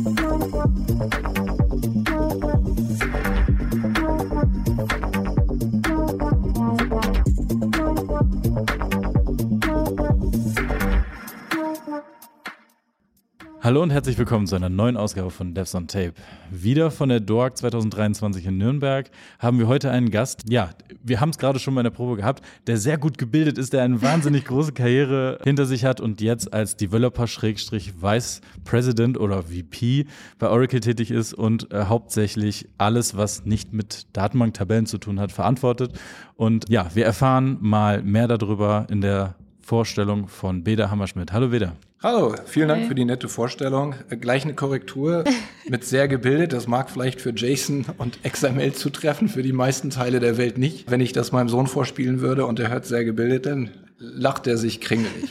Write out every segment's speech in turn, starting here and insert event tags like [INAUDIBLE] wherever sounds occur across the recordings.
Hallo und herzlich willkommen zu einer neuen Ausgabe von Devs on Tape. Wieder von der DORG 2023 in Nürnberg haben wir heute einen Gast. Ja, wir haben es gerade schon mal in der Probe gehabt, der sehr gut gebildet ist, der eine [LAUGHS] wahnsinnig große Karriere hinter sich hat und jetzt als Developer-Vice President oder VP bei Oracle tätig ist und äh, hauptsächlich alles, was nicht mit Datenbanktabellen zu tun hat, verantwortet. Und ja, wir erfahren mal mehr darüber in der Vorstellung von Beda Hammerschmidt. Hallo Beda. Hallo, vielen Dank für die nette Vorstellung. Äh, gleich eine Korrektur [LAUGHS] mit sehr gebildet. Das mag vielleicht für JSON und XML zutreffen, für die meisten Teile der Welt nicht. Wenn ich das meinem Sohn vorspielen würde und er hört sehr gebildet, dann lacht er sich kringelig.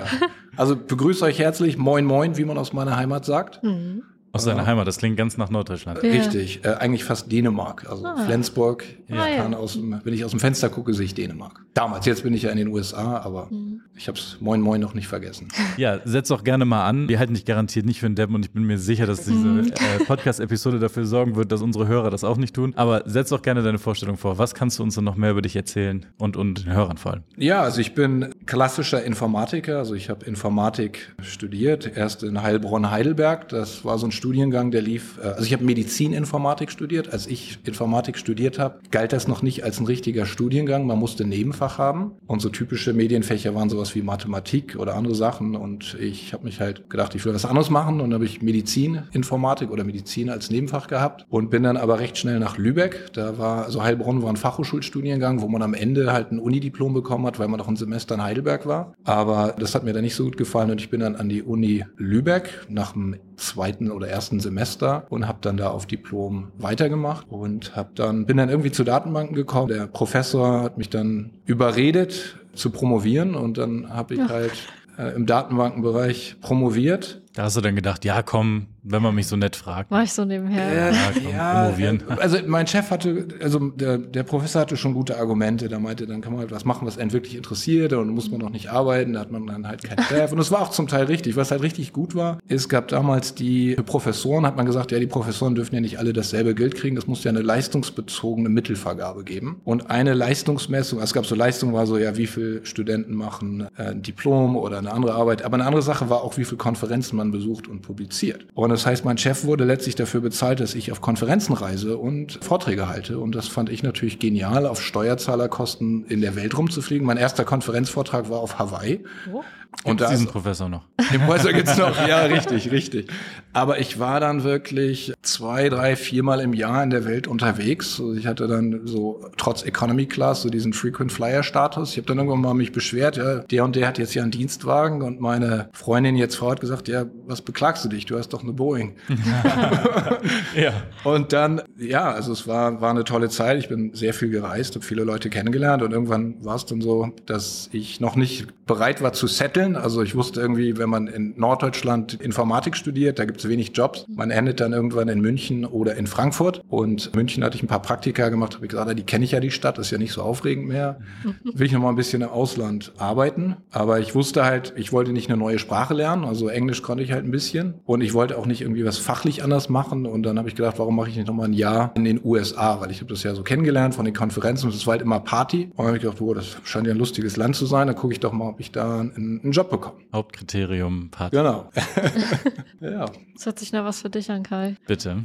[LAUGHS] also begrüße euch herzlich. Moin, moin, wie man aus meiner Heimat sagt. Mhm. Aus seiner Heimat, das klingt ganz nach Norddeutschland. Ja. Richtig, äh, eigentlich fast Dänemark. Also ah. Flensburg. Ja. Ich kann aus dem, wenn ich aus dem Fenster gucke, sehe ich Dänemark. Damals, jetzt bin ich ja in den USA, aber mhm. ich habe es Moin Moin noch nicht vergessen. Ja, setz doch gerne mal an. Wir halten dich garantiert nicht für einen Deppen und ich bin mir sicher, dass diese mhm. äh, Podcast-Episode dafür sorgen wird, dass unsere Hörer das auch nicht tun. Aber setz doch gerne deine Vorstellung vor. Was kannst du uns denn noch mehr über dich erzählen und, und den Hörern vor allem? Ja, also ich bin klassischer Informatiker. Also ich habe Informatik studiert, erst in Heilbronn-Heidelberg. Das war so ein Studiengang, der lief, äh, also ich habe Medizininformatik studiert. Als ich Informatik studiert habe, galt das noch nicht als ein richtiger Studiengang. Man musste Nebenfach haben. Und so typische Medienfächer waren sowas wie Mathematik oder andere Sachen. Und ich habe mich halt gedacht, ich will was anderes machen. Und dann habe ich Medizininformatik oder Medizin als Nebenfach gehabt und bin dann aber recht schnell nach Lübeck. Da war, also Heilbronn war ein Fachhochschulstudiengang, wo man am Ende halt ein Unidiplom bekommen hat, weil man noch ein Semester in Heidelberg war. Aber das hat mir dann nicht so gut gefallen und ich bin dann an die Uni Lübeck nach dem zweiten oder ersten Semester und habe dann da auf Diplom weitergemacht und habe dann bin dann irgendwie zu Datenbanken gekommen. Der Professor hat mich dann überredet zu promovieren und dann habe ich ja. halt äh, im Datenbankenbereich promoviert. Da hast du dann gedacht, ja komm, wenn man mich so nett fragt. War ich so nebenher. Äh, ja, komm, ja, promovieren. Also mein Chef hatte, also der, der Professor hatte schon gute Argumente. Da meinte, dann kann man halt was machen, was einen wirklich interessiert und muss man noch nicht arbeiten. Da hat man dann halt keinen Chef. Und das war auch zum Teil richtig. Was halt richtig gut war, es gab damals die Professoren, hat man gesagt, ja, die Professoren dürfen ja nicht alle dasselbe Geld kriegen. Das muss ja eine leistungsbezogene Mittelvergabe geben. Und eine Leistungsmessung, also es gab so Leistung, war so, ja, wie viele Studenten machen äh, ein Diplom oder eine andere Arbeit. Aber eine andere Sache war auch, wie viele Konferenzen man besucht und publiziert. Und das heißt, mein Chef wurde letztlich dafür bezahlt, dass ich auf Konferenzen reise und Vorträge halte. Und das fand ich natürlich genial, auf Steuerzahlerkosten in der Welt rumzufliegen. Mein erster Konferenzvortrag war auf Hawaii. Oh. Und da diesen Professor noch. [LAUGHS] Den Professor gibt's noch, ja, [LAUGHS] richtig, richtig. Aber ich war dann wirklich zwei, drei, viermal im Jahr in der Welt unterwegs. Also ich hatte dann so trotz Economy Class so diesen Frequent Flyer Status. Ich habe dann irgendwann mal mich beschwert, ja, der und der hat jetzt ja einen Dienstwagen und meine Freundin jetzt Frau hat gesagt, ja, was beklagst du dich? Du hast doch eine Boeing. [LAUGHS] ja. Und dann, ja, also es war war eine tolle Zeit. Ich bin sehr viel gereist, habe viele Leute kennengelernt und irgendwann war es dann so, dass ich noch nicht bereit war zu setteln. Also ich wusste irgendwie, wenn man in Norddeutschland Informatik studiert, da gibt es wenig Jobs. Man endet dann irgendwann in München oder in Frankfurt. Und in München hatte ich ein paar Praktika gemacht, habe ich gesagt, die kenne ich ja die Stadt, ist ja nicht so aufregend mehr. [LAUGHS] Will ich noch mal ein bisschen im Ausland arbeiten. Aber ich wusste halt, ich wollte nicht eine neue Sprache lernen. Also Englisch konnte ich halt ein bisschen. Und ich wollte auch nicht irgendwie was fachlich anders machen. Und dann habe ich gedacht, warum mache ich nicht noch mal ein Jahr in den USA? Weil ich habe das ja so kennengelernt von den Konferenzen. Und es war halt immer Party. Und dann habe ich gedacht, oh, das scheint ja ein lustiges Land zu sein. Dann gucke ich doch mal, ob ich da einen, einen Job bekomme. Hauptkriterium Party. Genau. [LAUGHS] [LAUGHS] ja. Das hört sich nach was für dich an, Kai. Bitte.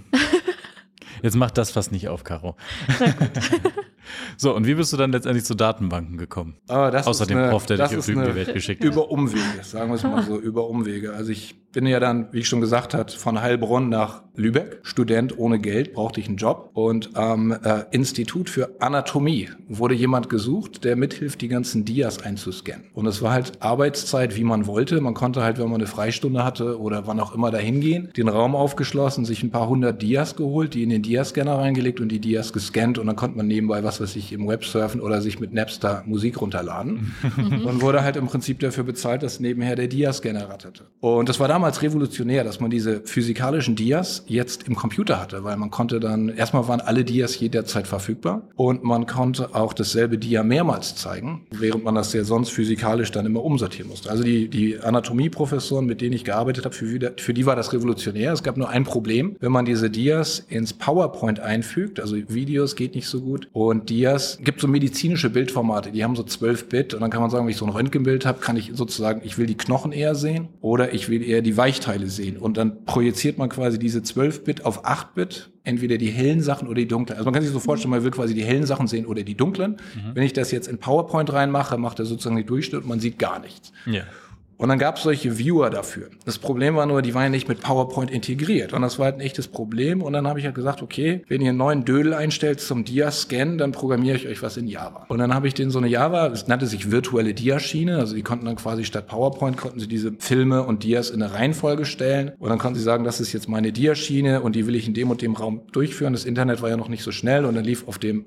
[LAUGHS] Jetzt mach das fast nicht auf, Caro. So, und wie bist du dann letztendlich zu Datenbanken gekommen? Ah, Außer dem eine, Prof, der dich auf die Welt geschickt hat. Über Umwege, sagen wir es mal so, [LAUGHS] über Umwege. Also ich bin ja dann, wie ich schon gesagt hat, von Heilbronn nach Lübeck. Student ohne Geld, brauchte ich einen Job. Und am äh, Institut für Anatomie wurde jemand gesucht, der mithilft, die ganzen Dias einzuscannen. Und es war halt Arbeitszeit, wie man wollte. Man konnte halt, wenn man eine Freistunde hatte oder wann auch immer dahin gehen, den Raum aufgeschlossen, sich ein paar hundert Dias geholt, die in den Diascanner reingelegt und die Dias gescannt. Und dann konnte man nebenbei was weiß ich, im Web surfen oder sich mit Napster Musik runterladen. und wurde halt im Prinzip dafür bezahlt, dass nebenher der Diascanner ratterte. Und das war damals damals revolutionär, dass man diese physikalischen Dias jetzt im Computer hatte, weil man konnte dann, erstmal waren alle Dias jederzeit verfügbar und man konnte auch dasselbe Dia mehrmals zeigen, während man das ja sonst physikalisch dann immer umsortieren musste. Also die, die Anatomieprofessoren, mit denen ich gearbeitet habe, für, für die war das revolutionär. Es gab nur ein Problem, wenn man diese Dias ins PowerPoint einfügt, also Videos geht nicht so gut und Dias, gibt so medizinische Bildformate, die haben so 12 Bit und dann kann man sagen, wenn ich so ein Röntgenbild habe, kann ich sozusagen, ich will die Knochen eher sehen oder ich will eher die Weichteile sehen und dann projiziert man quasi diese 12 Bit auf 8 Bit entweder die hellen Sachen oder die dunklen. Also man kann sich so vorstellen, man will quasi die hellen Sachen sehen oder die dunklen. Mhm. Wenn ich das jetzt in PowerPoint reinmache, macht er sozusagen die Durchschnitt und man sieht gar nichts. Ja. Und dann gab es solche Viewer dafür. Das Problem war nur, die waren ja nicht mit PowerPoint integriert. Und das war halt ein echtes Problem. Und dann habe ich halt gesagt, okay, wenn ihr einen neuen Dödel einstellt zum Dia-Scan, dann programmiere ich euch was in Java. Und dann habe ich denen so eine Java, es nannte sich virtuelle Dia-Schiene. Also die konnten dann quasi statt PowerPoint, konnten sie diese Filme und Dias in eine Reihenfolge stellen. Und dann konnten sie sagen, das ist jetzt meine Dia-Schiene und die will ich in dem und dem Raum durchführen. Das Internet war ja noch nicht so schnell. Und dann lief auf dem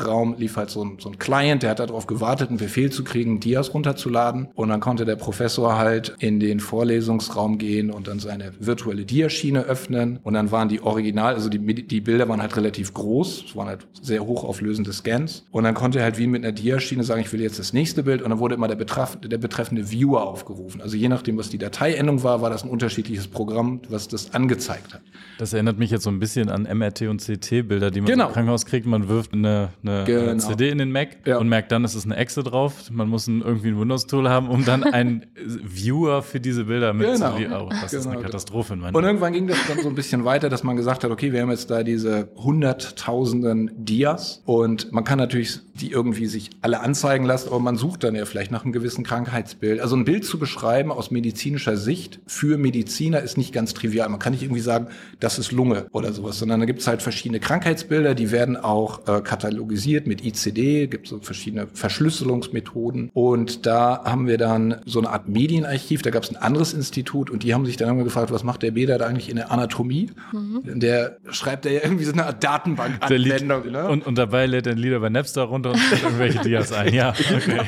Vorlesungsraum, lief halt so ein, so ein Client, der hat darauf gewartet, einen Befehl zu kriegen, Dias runterzuladen. Und dann konnte der Professor halt in den Vorlesungsraum gehen und dann seine virtuelle Diaschiene öffnen. Und dann waren die Original, also die, die Bilder waren halt relativ groß. Es waren halt sehr hochauflösende Scans. Und dann konnte er halt wie mit einer Diaschiene sagen, ich will jetzt das nächste Bild. Und dann wurde immer der, Betraf, der betreffende Viewer aufgerufen. Also je nachdem, was die Dateiendung war, war das ein unterschiedliches Programm, was das angezeigt hat. Das erinnert mich jetzt so ein bisschen an MRT und CT-Bilder, die man genau. im Krankenhaus kriegt. Man wirft eine, eine genau. CD in den Mac ja. und merkt dann, es ist eine Exe drauf. Man muss ein, irgendwie ein Windows-Tool haben, um dann ein [LAUGHS] Viewer für diese Bilder mit genau. oh, Das genau. ist eine Katastrophe. In und irgendwann ging das dann so ein bisschen weiter, dass man gesagt hat, okay, wir haben jetzt da diese hunderttausenden Dias und man kann natürlich die irgendwie sich alle anzeigen lassen, aber man sucht dann ja vielleicht nach einem gewissen Krankheitsbild. Also ein Bild zu beschreiben aus medizinischer Sicht für Mediziner ist nicht ganz trivial. Man kann nicht irgendwie sagen, das ist Lunge oder sowas, sondern da gibt es halt verschiedene Krankheitsbilder, die werden auch äh, katalogisiert mit ICD, gibt so verschiedene Verschlüsselungsmethoden und da haben wir dann so eine Art Medienarchiv, da gab es ein anderes Institut und die haben sich dann immer gefragt, was macht der Beda da eigentlich in der Anatomie? Mhm. Der schreibt ja irgendwie so eine Art Datenbank-Anwendung. Ne? Und, und dabei lädt er Lieder bei Napster runter und irgendwelche Dias ein. Ja, [LAUGHS] okay. Genau.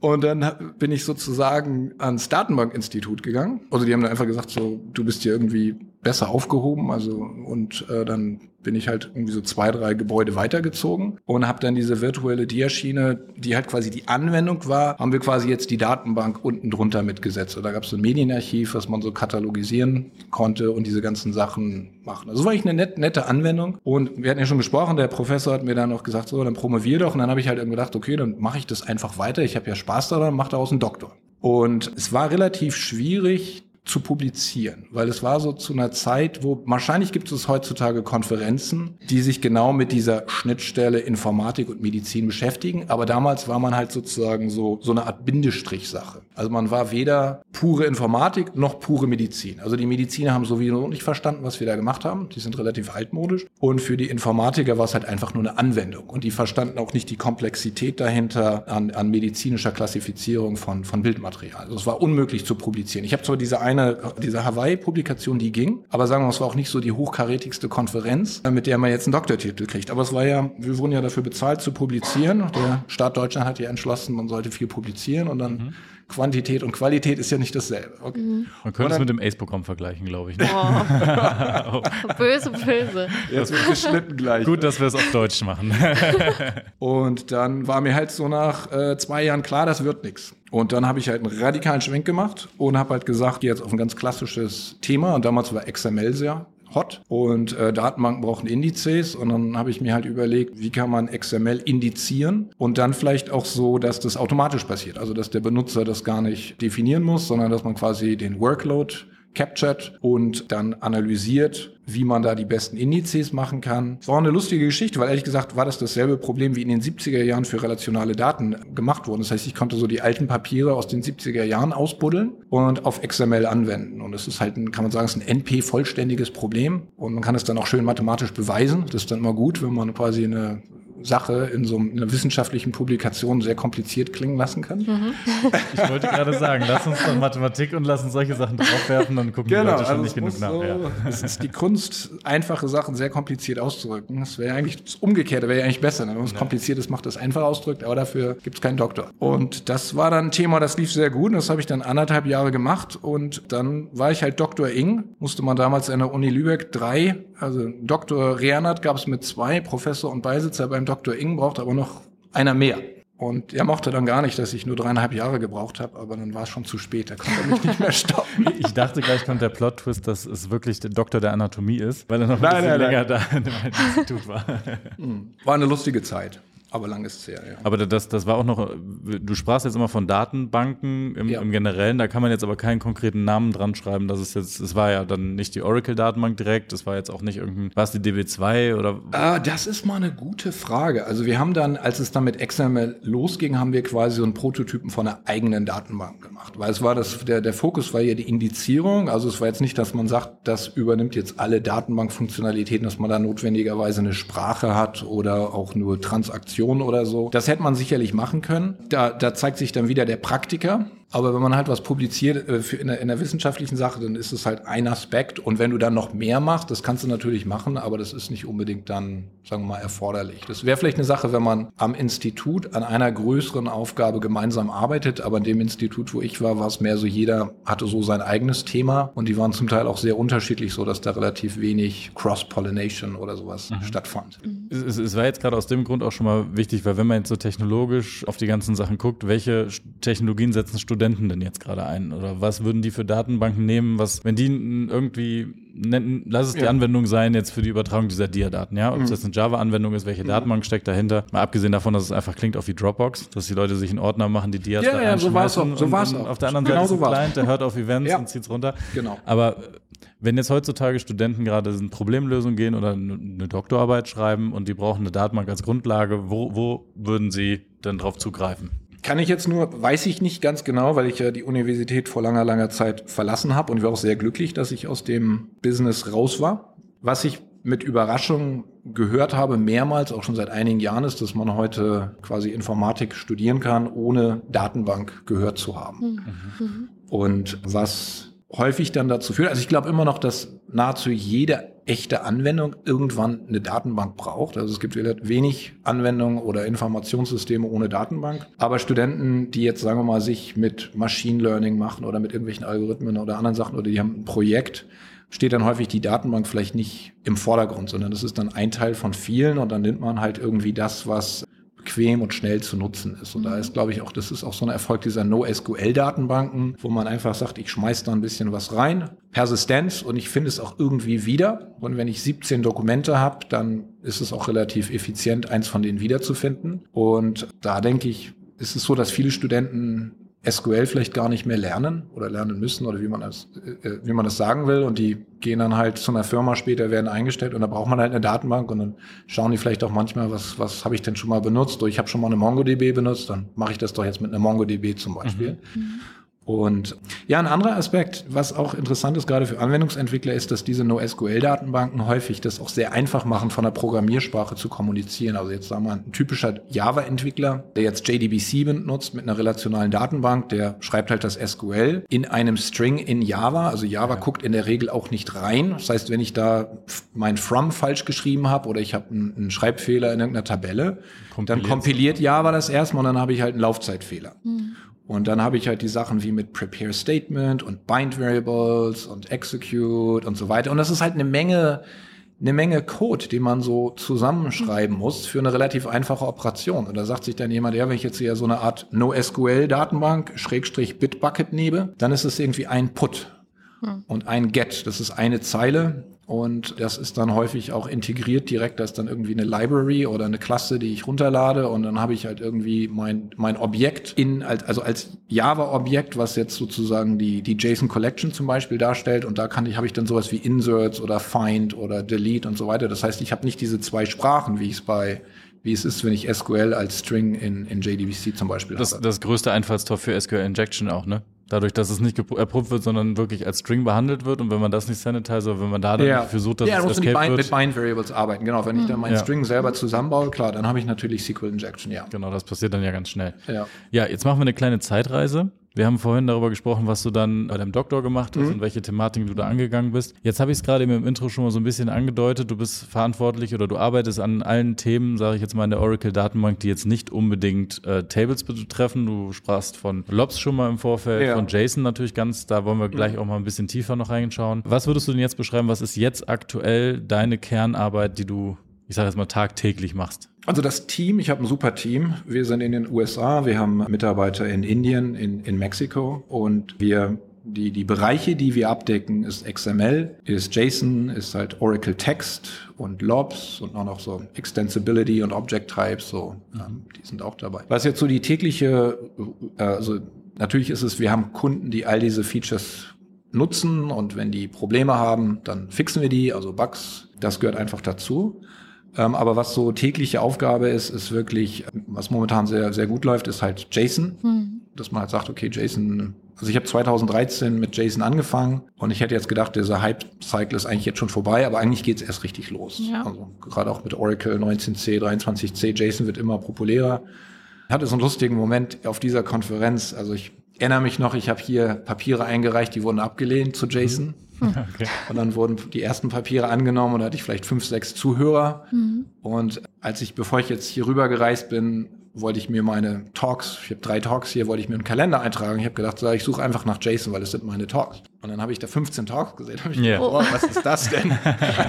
Und dann bin ich sozusagen ans Datenbank-Institut gegangen. Also die haben dann einfach gesagt, so, du bist hier irgendwie besser aufgehoben. Also und äh, dann bin ich halt irgendwie so zwei, drei Gebäude weitergezogen und habe dann diese virtuelle Diaschiene, die halt quasi die Anwendung war, haben wir quasi jetzt die Datenbank unten drunter mitgesetzt. Und da gab es so ein Medienarchiv, was man so katalogisieren konnte und diese ganzen Sachen machen. Also war eigentlich eine net, nette Anwendung. Und wir hatten ja schon gesprochen, der Professor hat mir dann noch gesagt, so, dann promovier doch. Und dann habe ich halt irgendwie gedacht, okay, dann mache ich das einfach weiter. Ich habe ja Spaß daran, mache daraus einen Doktor. Und es war relativ schwierig, zu publizieren, weil es war so zu einer Zeit, wo wahrscheinlich gibt es heutzutage Konferenzen, die sich genau mit dieser Schnittstelle Informatik und Medizin beschäftigen, aber damals war man halt sozusagen so so eine Art Bindestrichsache. Also man war weder pure Informatik noch pure Medizin. Also die Mediziner haben sowieso nicht verstanden, was wir da gemacht haben. Die sind relativ altmodisch und für die Informatiker war es halt einfach nur eine Anwendung und die verstanden auch nicht die Komplexität dahinter an, an medizinischer Klassifizierung von von Bildmaterial. Also es war unmöglich zu publizieren. Ich habe zwar diese eine, diese Hawaii-Publikation, die ging. Aber sagen wir mal, es war auch nicht so die hochkarätigste Konferenz, mit der man jetzt einen Doktortitel kriegt. Aber es war ja, wir wurden ja dafür bezahlt zu publizieren. Der Staat Deutschland hat ja entschlossen, man sollte viel publizieren und dann mhm. Quantität und Qualität ist ja nicht dasselbe. Okay. Mhm. Man könnte es mit dem ACE-Programm vergleichen, glaube ich. Ne? Oh. [LAUGHS] [LAUGHS] böse, böse. Jetzt wird geschnitten gleich. Gut, dass wir es auf Deutsch machen. [LAUGHS] und dann war mir halt so nach äh, zwei Jahren klar, das wird nichts. Und dann habe ich halt einen radikalen Schwenk gemacht und habe halt gesagt, jetzt auf ein ganz klassisches Thema. Und damals war XML sehr hot. Und äh, Datenbanken brauchen Indizes. Und dann habe ich mir halt überlegt, wie kann man XML indizieren? Und dann vielleicht auch so, dass das automatisch passiert, also dass der Benutzer das gar nicht definieren muss, sondern dass man quasi den Workload captured und dann analysiert, wie man da die besten Indizes machen kann. Es war eine lustige Geschichte, weil ehrlich gesagt war das dasselbe Problem, wie in den 70er Jahren für relationale Daten gemacht wurden. Das heißt, ich konnte so die alten Papiere aus den 70er Jahren ausbuddeln und auf XML anwenden. Und das ist halt, ein, kann man sagen, ist ein NP-vollständiges Problem. Und man kann es dann auch schön mathematisch beweisen. Das ist dann immer gut, wenn man quasi eine Sache in so einer wissenschaftlichen Publikation sehr kompliziert klingen lassen kann. Mhm. Ich wollte gerade sagen, lass uns doch Mathematik und lass uns solche Sachen draufwerfen, dann gucken genau, die Leute schon also nicht genug nach. So, ja. Es ist die Kunst, einfache Sachen sehr kompliziert auszudrücken. Das wäre eigentlich das Umgekehrte, wäre ja eigentlich besser. Wenn man es ja. kompliziert ist, macht das einfach ausdrückt, aber dafür gibt es keinen Doktor. Und das war dann ein Thema, das lief sehr gut. Und das habe ich dann anderthalb Jahre gemacht. Und dann war ich halt Doktor Ing, musste man damals an der Uni Lübeck drei, also Doktor Rehnert gab es mit zwei, Professor und Beisitzer beim Dr. Ing braucht aber noch einer mehr. Und er mochte dann gar nicht, dass ich nur dreieinhalb Jahre gebraucht habe, aber dann war es schon zu spät, da konnte er mich nicht mehr [LAUGHS] stoppen. Ich dachte gleich kommt der Plot-Twist, dass es wirklich der Doktor der Anatomie ist, weil er noch ein nein, bisschen nein, länger nein. da [LAUGHS] in dem Institut war. Hm. War eine lustige Zeit. Aber lang ist es her, ja. Aber das, das war auch noch, du sprachst jetzt immer von Datenbanken im, ja. im Generellen, da kann man jetzt aber keinen konkreten Namen dran schreiben, dass es jetzt, es war ja dann nicht die Oracle-Datenbank direkt, es war jetzt auch nicht irgendein, war es die DB2 oder? Ah, das ist mal eine gute Frage. Also wir haben dann, als es dann mit XML losging, haben wir quasi so einen Prototypen von einer eigenen Datenbank gemacht. Weil es war das, der, der Fokus war ja die Indizierung, also es war jetzt nicht, dass man sagt, das übernimmt jetzt alle Datenbankfunktionalitäten, dass man da notwendigerweise eine Sprache hat oder auch nur Transaktionen Präsentation oder so. Das hätte man sicherlich machen können. Da, da zeigt sich dann wieder der Praktiker. Aber wenn man halt was publiziert äh, für in, der, in der wissenschaftlichen Sache, dann ist es halt ein Aspekt. Und wenn du dann noch mehr machst, das kannst du natürlich machen, aber das ist nicht unbedingt dann, sagen wir mal, erforderlich. Das wäre vielleicht eine Sache, wenn man am Institut an einer größeren Aufgabe gemeinsam arbeitet. Aber in dem Institut, wo ich war, war es mehr so, jeder hatte so sein eigenes Thema. Und die waren zum Teil auch sehr unterschiedlich, so dass da relativ wenig Cross-Pollination oder sowas mhm. stattfand. Es, es war jetzt gerade aus dem Grund auch schon mal wichtig, weil wenn man jetzt so technologisch auf die ganzen Sachen guckt, welche Technologien setzen Studenten denn jetzt gerade ein? Oder was würden die für Datenbanken nehmen? Was, wenn die irgendwie, nennen, lass es die ja. Anwendung sein jetzt für die Übertragung dieser Dia-Daten, ja? Ob mhm. es jetzt eine Java-Anwendung ist, welche mhm. Datenbank steckt dahinter? Mal abgesehen davon, dass es einfach klingt auch wie Dropbox, dass die Leute sich einen Ordner machen, die Dias ja, da ja, so war es auch. So war's auch. Auf der anderen genau Seite ist ein Client, der hört auf Events ja. und zieht es runter. Genau. Aber wenn jetzt heutzutage Studenten gerade in Problemlösung gehen oder eine Doktorarbeit schreiben und die brauchen eine Datenbank als Grundlage, wo, wo würden sie denn drauf zugreifen? Kann ich jetzt nur, weiß ich nicht ganz genau, weil ich ja die Universität vor langer, langer Zeit verlassen habe und ich war auch sehr glücklich, dass ich aus dem Business raus war. Was ich mit Überraschung gehört habe, mehrmals, auch schon seit einigen Jahren, ist, dass man heute quasi Informatik studieren kann, ohne Datenbank gehört zu haben. Mhm. Und was häufig dann dazu führt. Also ich glaube immer noch, dass nahezu jede echte Anwendung irgendwann eine Datenbank braucht. Also es gibt wenig Anwendungen oder Informationssysteme ohne Datenbank. Aber Studenten, die jetzt, sagen wir mal, sich mit Machine Learning machen oder mit irgendwelchen Algorithmen oder anderen Sachen oder die haben ein Projekt, steht dann häufig die Datenbank vielleicht nicht im Vordergrund, sondern das ist dann ein Teil von vielen und dann nimmt man halt irgendwie das, was bequem und schnell zu nutzen ist. Und da ist, glaube ich, auch, das ist auch so ein Erfolg dieser NoSQL-Datenbanken, wo man einfach sagt, ich schmeiß da ein bisschen was rein, Persistenz und ich finde es auch irgendwie wieder. Und wenn ich 17 Dokumente habe, dann ist es auch relativ effizient, eins von denen wiederzufinden. Und da denke ich, ist es so, dass viele Studenten SQL vielleicht gar nicht mehr lernen oder lernen müssen oder wie man das, äh, wie man das sagen will. Und die gehen dann halt zu einer Firma später, werden eingestellt und da braucht man halt eine Datenbank und dann schauen die vielleicht auch manchmal, was, was habe ich denn schon mal benutzt? Oder ich habe schon mal eine MongoDB benutzt, dann mache ich das doch jetzt mit einer MongoDB zum Beispiel. Mhm. Und ja, ein anderer Aspekt, was auch interessant ist, gerade für Anwendungsentwickler, ist, dass diese NoSQL-Datenbanken häufig das auch sehr einfach machen, von der Programmiersprache zu kommunizieren. Also jetzt sagen wir mal, ein typischer Java-Entwickler, der jetzt JDBC benutzt mit einer relationalen Datenbank, der schreibt halt das SQL in einem String in Java. Also Java ja. guckt in der Regel auch nicht rein. Das heißt, wenn ich da mein From falsch geschrieben habe oder ich habe einen, Schreibfehler in irgendeiner Tabelle, dann kompiliert Java das erstmal und dann habe ich halt einen Laufzeitfehler. Mhm. Und dann habe ich halt die Sachen wie mit Prepare Statement und Bind Variables und Execute und so weiter. Und das ist halt eine Menge, eine Menge Code, den man so zusammenschreiben muss für eine relativ einfache Operation. Und da sagt sich dann jemand, ja, wenn ich jetzt hier so eine Art NoSQL-Datenbank, Schrägstrich Bitbucket nehme, dann ist es irgendwie ein Put hm. und ein Get. Das ist eine Zeile und das ist dann häufig auch integriert direkt. Da ist dann irgendwie eine Library oder eine Klasse, die ich runterlade. Und dann habe ich halt irgendwie mein, mein Objekt in, also als Java-Objekt, was jetzt sozusagen die, die JSON Collection zum Beispiel darstellt. Und da kann ich, habe ich dann sowas wie Inserts oder Find oder Delete und so weiter. Das heißt, ich habe nicht diese zwei Sprachen, wie ich es bei wie es ist, wenn ich SQL als String in, in JDBC zum Beispiel das, habe. Das größte Einfallstor für SQL Injection auch, ne? Dadurch, dass es nicht erprobt wird, sondern wirklich als String behandelt wird und wenn man das nicht sanitizer, wenn man da dann ja. versucht, dass ja, es escape bind, wird. mit Bind Variables arbeiten. Genau, wenn ich dann meinen ja. String selber zusammenbaue, klar, dann habe ich natürlich SQL Injection, ja. Genau, das passiert dann ja ganz schnell. Ja, ja jetzt machen wir eine kleine Zeitreise. Wir haben vorhin darüber gesprochen, was du dann bei deinem Doktor gemacht hast mhm. und welche Thematiken du da angegangen bist. Jetzt habe ich es gerade im Intro schon mal so ein bisschen angedeutet. Du bist verantwortlich oder du arbeitest an allen Themen, sage ich jetzt mal, in der Oracle-Datenbank, die jetzt nicht unbedingt äh, Tables betreffen. Du sprachst von Lobs schon mal im Vorfeld, ja. von JSON natürlich ganz. Da wollen wir gleich mhm. auch mal ein bisschen tiefer noch reinschauen. Was würdest du denn jetzt beschreiben? Was ist jetzt aktuell deine Kernarbeit, die du, ich sage jetzt mal, tagtäglich machst? Also das Team, ich habe ein super Team. Wir sind in den USA, wir haben Mitarbeiter in Indien, in, in Mexiko und wir die, die Bereiche, die wir abdecken, ist XML, ist JSON, ist halt Oracle Text und Lobs und auch noch so Extensibility und Object Types, so, ähm, die sind auch dabei. Was jetzt so die tägliche, äh, also natürlich ist es, wir haben Kunden, die all diese Features nutzen und wenn die Probleme haben, dann fixen wir die, also Bugs, das gehört einfach dazu. Ähm, aber was so tägliche Aufgabe ist, ist wirklich, was momentan sehr, sehr gut läuft, ist halt JSON. Mhm. Dass man halt sagt, okay, JSON, also ich habe 2013 mit JSON angefangen und ich hätte jetzt gedacht, dieser Hype-Cycle ist eigentlich jetzt schon vorbei, aber eigentlich geht es erst richtig los. Ja. Also gerade auch mit Oracle 19c, 23c, JSON wird immer populärer. Ich hatte so einen lustigen Moment auf dieser Konferenz. Also ich erinnere mich noch, ich habe hier Papiere eingereicht, die wurden abgelehnt zu JSON. Mhm. [LAUGHS] Okay. Und dann wurden die ersten Papiere angenommen und da hatte ich vielleicht fünf, sechs Zuhörer. Mhm. Und als ich, bevor ich jetzt hier rüber gereist bin, wollte ich mir meine Talks, ich habe drei Talks hier, wollte ich mir einen Kalender eintragen. Ich habe gedacht, ich suche einfach nach Jason, weil das sind meine Talks. Und dann habe ich da 15 Talks gesehen. Hab ich yeah. gedacht, oh, was ist das denn?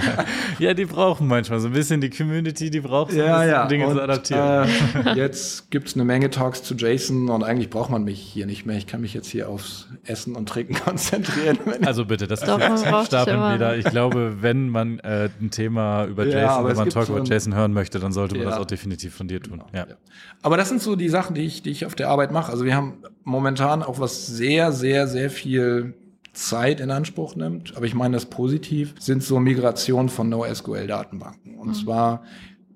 [LAUGHS] ja, die brauchen manchmal so ein bisschen die Community, die braucht so ja, ja. Dinge und, zu adaptieren. Äh, [LAUGHS] jetzt gibt's eine Menge Talks zu Jason und eigentlich braucht man mich hier nicht mehr. Ich kann mich jetzt hier aufs Essen und Trinken [LAUGHS] konzentrieren. Also bitte, das stapeln wieder. Ich glaube, wenn man äh, ein Thema über Jason, ja, wenn man Talk über Jason hören möchte, dann sollte man das auch definitiv von dir tun. Genau, ja. Aber das sind so die Sachen, die ich, die ich auf der Arbeit mache. Also wir haben momentan auch was sehr, sehr, sehr viel Zeit in Anspruch nimmt, aber ich meine das positiv, sind so Migration von NoSQL-Datenbanken. Und mhm. zwar,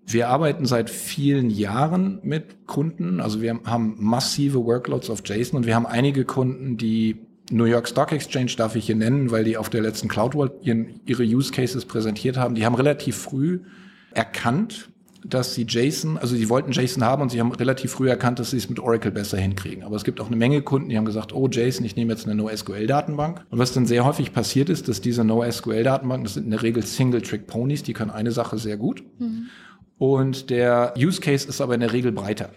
wir arbeiten seit vielen Jahren mit Kunden, also wir haben massive Workloads auf JSON und wir haben einige Kunden, die New York Stock Exchange darf ich hier nennen, weil die auf der letzten Cloud World ihre Use Cases präsentiert haben. Die haben relativ früh erkannt, dass sie JSON, also sie wollten JSON haben und sie haben relativ früh erkannt, dass sie es mit Oracle besser hinkriegen. Aber es gibt auch eine Menge Kunden, die haben gesagt, oh JSON, ich nehme jetzt eine NoSQL-Datenbank. Und was dann sehr häufig passiert ist, dass diese NoSQL-Datenbanken, das sind in der Regel Single-Trick-Ponies, die können eine Sache sehr gut. Mhm. Und der Use Case ist aber in der Regel breiter.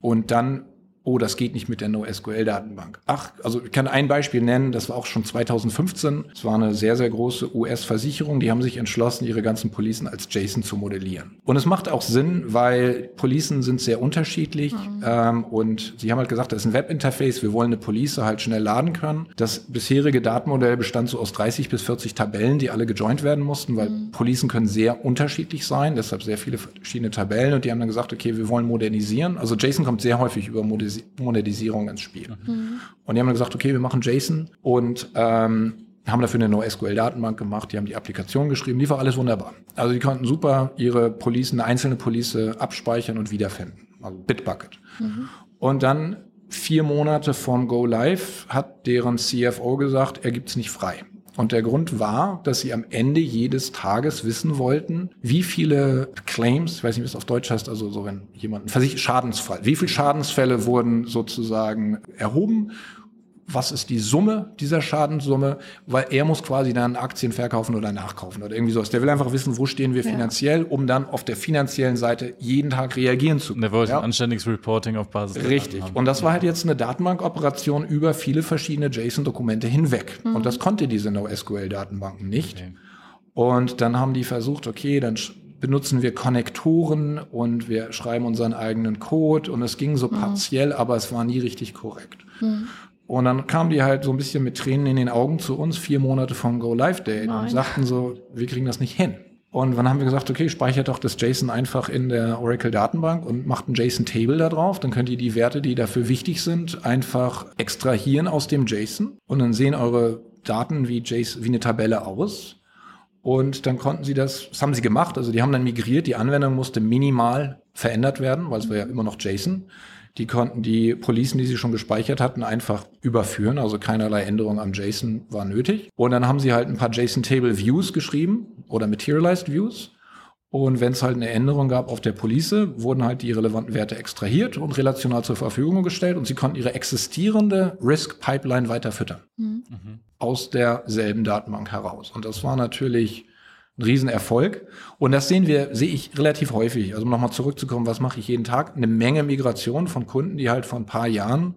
Und dann oh, das geht nicht mit der NoSQL-Datenbank. Ach, also ich kann ein Beispiel nennen, das war auch schon 2015. Es war eine sehr, sehr große US-Versicherung, die haben sich entschlossen, ihre ganzen Policen als JSON zu modellieren. Und es macht auch Sinn, weil Policen sind sehr unterschiedlich mhm. ähm, und sie haben halt gesagt, das ist ein Webinterface, wir wollen eine Police halt schnell laden können. Das bisherige Datenmodell bestand so aus 30 bis 40 Tabellen, die alle gejoint werden mussten, weil mhm. Policen können sehr unterschiedlich sein, deshalb sehr viele verschiedene Tabellen und die haben dann gesagt, okay, wir wollen modernisieren. Also JSON kommt sehr häufig über Monetisierung ins Spiel. Mhm. Und die haben gesagt, okay, wir machen JSON und ähm, haben dafür eine NoSQL-Datenbank gemacht, die haben die Applikation geschrieben, die war alles wunderbar. Also die konnten super ihre Police, eine einzelne Police abspeichern und wiederfinden. Also Bitbucket. Mhm. Und dann vier Monate vom Go Live hat deren CFO gesagt, er gibt es nicht frei. Und der Grund war, dass sie am Ende jedes Tages wissen wollten, wie viele Claims, ich weiß nicht, wie es auf Deutsch heißt, also so wenn jemand, Schadensfall, wie viele Schadensfälle wurden sozusagen erhoben was ist die Summe dieser Schadenssumme, weil er muss quasi dann Aktien verkaufen oder nachkaufen oder irgendwie sowas. Der will einfach wissen, wo stehen wir ja. finanziell, um dann auf der finanziellen Seite jeden Tag reagieren zu können. Der wollte ja. ein anständiges Reporting auf Basis. Richtig. Und das war halt jetzt eine Datenbankoperation über viele verschiedene JSON-Dokumente hinweg. Mhm. Und das konnte diese NoSQL-Datenbanken nicht. Okay. Und dann haben die versucht, okay, dann benutzen wir Konnektoren und wir schreiben unseren eigenen Code und es ging so mhm. partiell, aber es war nie richtig korrekt. Mhm. Und dann kamen die halt so ein bisschen mit Tränen in den Augen zu uns, vier Monate vom Go Live Day und sagten so, wir kriegen das nicht hin. Und dann haben wir gesagt, okay, speichert doch das JSON einfach in der Oracle Datenbank und macht ein JSON Table da drauf. Dann könnt ihr die Werte, die dafür wichtig sind, einfach extrahieren aus dem JSON. Und dann sehen eure Daten wie JSON, wie eine Tabelle aus. Und dann konnten sie das, das haben sie gemacht. Also die haben dann migriert. Die Anwendung musste minimal verändert werden, weil es war ja immer noch JSON. Die konnten die Policen, die sie schon gespeichert hatten, einfach überführen. Also keinerlei Änderung am JSON war nötig. Und dann haben sie halt ein paar JSON-Table-Views geschrieben oder Materialized Views. Und wenn es halt eine Änderung gab auf der Police, wurden halt die relevanten Werte extrahiert und relational zur Verfügung gestellt und sie konnten ihre existierende Risk-Pipeline weiter füttern. Mhm. Aus derselben Datenbank heraus. Und das war natürlich ein Riesenerfolg. Und das sehen wir, sehe ich relativ häufig. Also um nochmal zurückzukommen, was mache ich jeden Tag? Eine Menge Migration von Kunden, die halt vor ein paar Jahren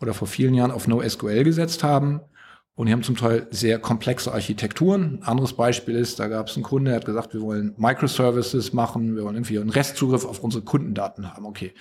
oder vor vielen Jahren auf NoSQL gesetzt haben. Und die haben zum Teil sehr komplexe Architekturen. Ein anderes Beispiel ist, da gab es einen Kunde, der hat gesagt, wir wollen Microservices machen, wir wollen irgendwie einen Restzugriff auf unsere Kundendaten haben. Okay,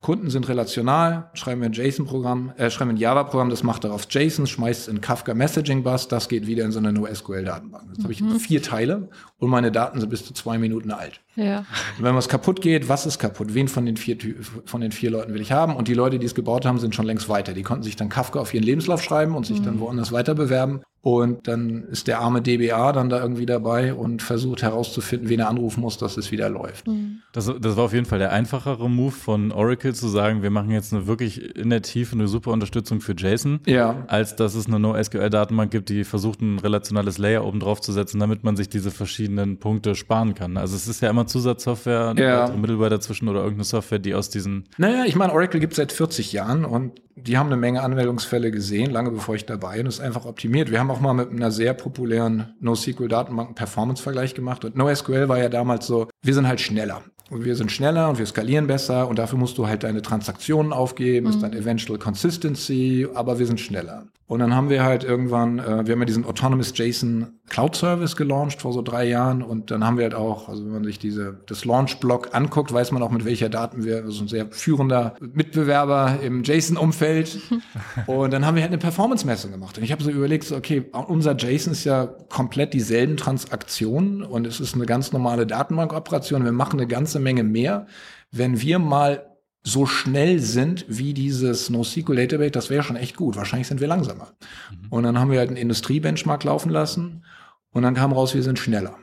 Kunden sind relational, schreiben wir ein JSON-Programm, äh, schreiben ein Java-Programm, das macht darauf JSON, schmeißt in Kafka Messaging Bus, das geht wieder in so eine NoSQL-Datenbank. Jetzt mhm. habe ich vier Teile und meine Daten sind bis zu zwei Minuten alt. Ja. Und wenn was kaputt geht, was ist kaputt? Wen von den vier von den vier Leuten will ich haben? Und die Leute, die es gebaut haben, sind schon längst weiter. Die konnten sich dann Kafka auf ihren Lebenslauf schreiben und sich mhm. dann woanders weiter bewerben. Und dann ist der arme DBA dann da irgendwie dabei und versucht herauszufinden, wen er anrufen muss, dass es wieder läuft. Mhm. Das, das war auf jeden Fall der einfachere Move von Oracle zu sagen, wir machen jetzt eine wirklich in der Tiefe eine super Unterstützung für JSON, ja. als dass es eine NoSQL-Datenbank gibt, die versucht, ein relationales Layer oben drauf zu setzen, damit man sich diese verschiedenen Punkte sparen kann. Also es ist ja immer Zusatzsoftware, ja. Mittelware dazwischen oder irgendeine Software, die aus diesen. Naja, ich meine, Oracle gibt es seit 40 Jahren und die haben eine Menge Anwendungsfälle gesehen, lange bevor ich dabei bin, und ist einfach optimiert. Wir haben auch mal mit einer sehr populären NoSQL-Datenbank einen Performance-Vergleich gemacht und NoSQL war ja damals so, wir sind halt schneller. Und wir sind schneller und wir skalieren besser und dafür musst du halt deine Transaktionen aufgeben, mhm. ist dann Eventual Consistency, aber wir sind schneller. Und dann haben wir halt irgendwann, äh, wir haben ja diesen Autonomous JSON Cloud Service gelauncht vor so drei Jahren und dann haben wir halt auch, also wenn man sich diese, das Launch-Block anguckt, weiß man auch mit welcher Daten wir, also ein sehr führender Mitbewerber im JSON-Umfeld. [LAUGHS] und dann haben wir halt eine Performance-Messung gemacht. Und ich habe so überlegt, so, okay, unser JSON ist ja komplett dieselben Transaktionen und es ist eine ganz normale Datenbankoperation. Wir machen eine ganze Menge mehr. Wenn wir mal so schnell sind wie dieses NoSQL Database, das wäre schon echt gut. Wahrscheinlich sind wir langsamer. Mhm. Und dann haben wir halt einen Industriebenchmark laufen lassen und dann kam raus, wir sind schneller.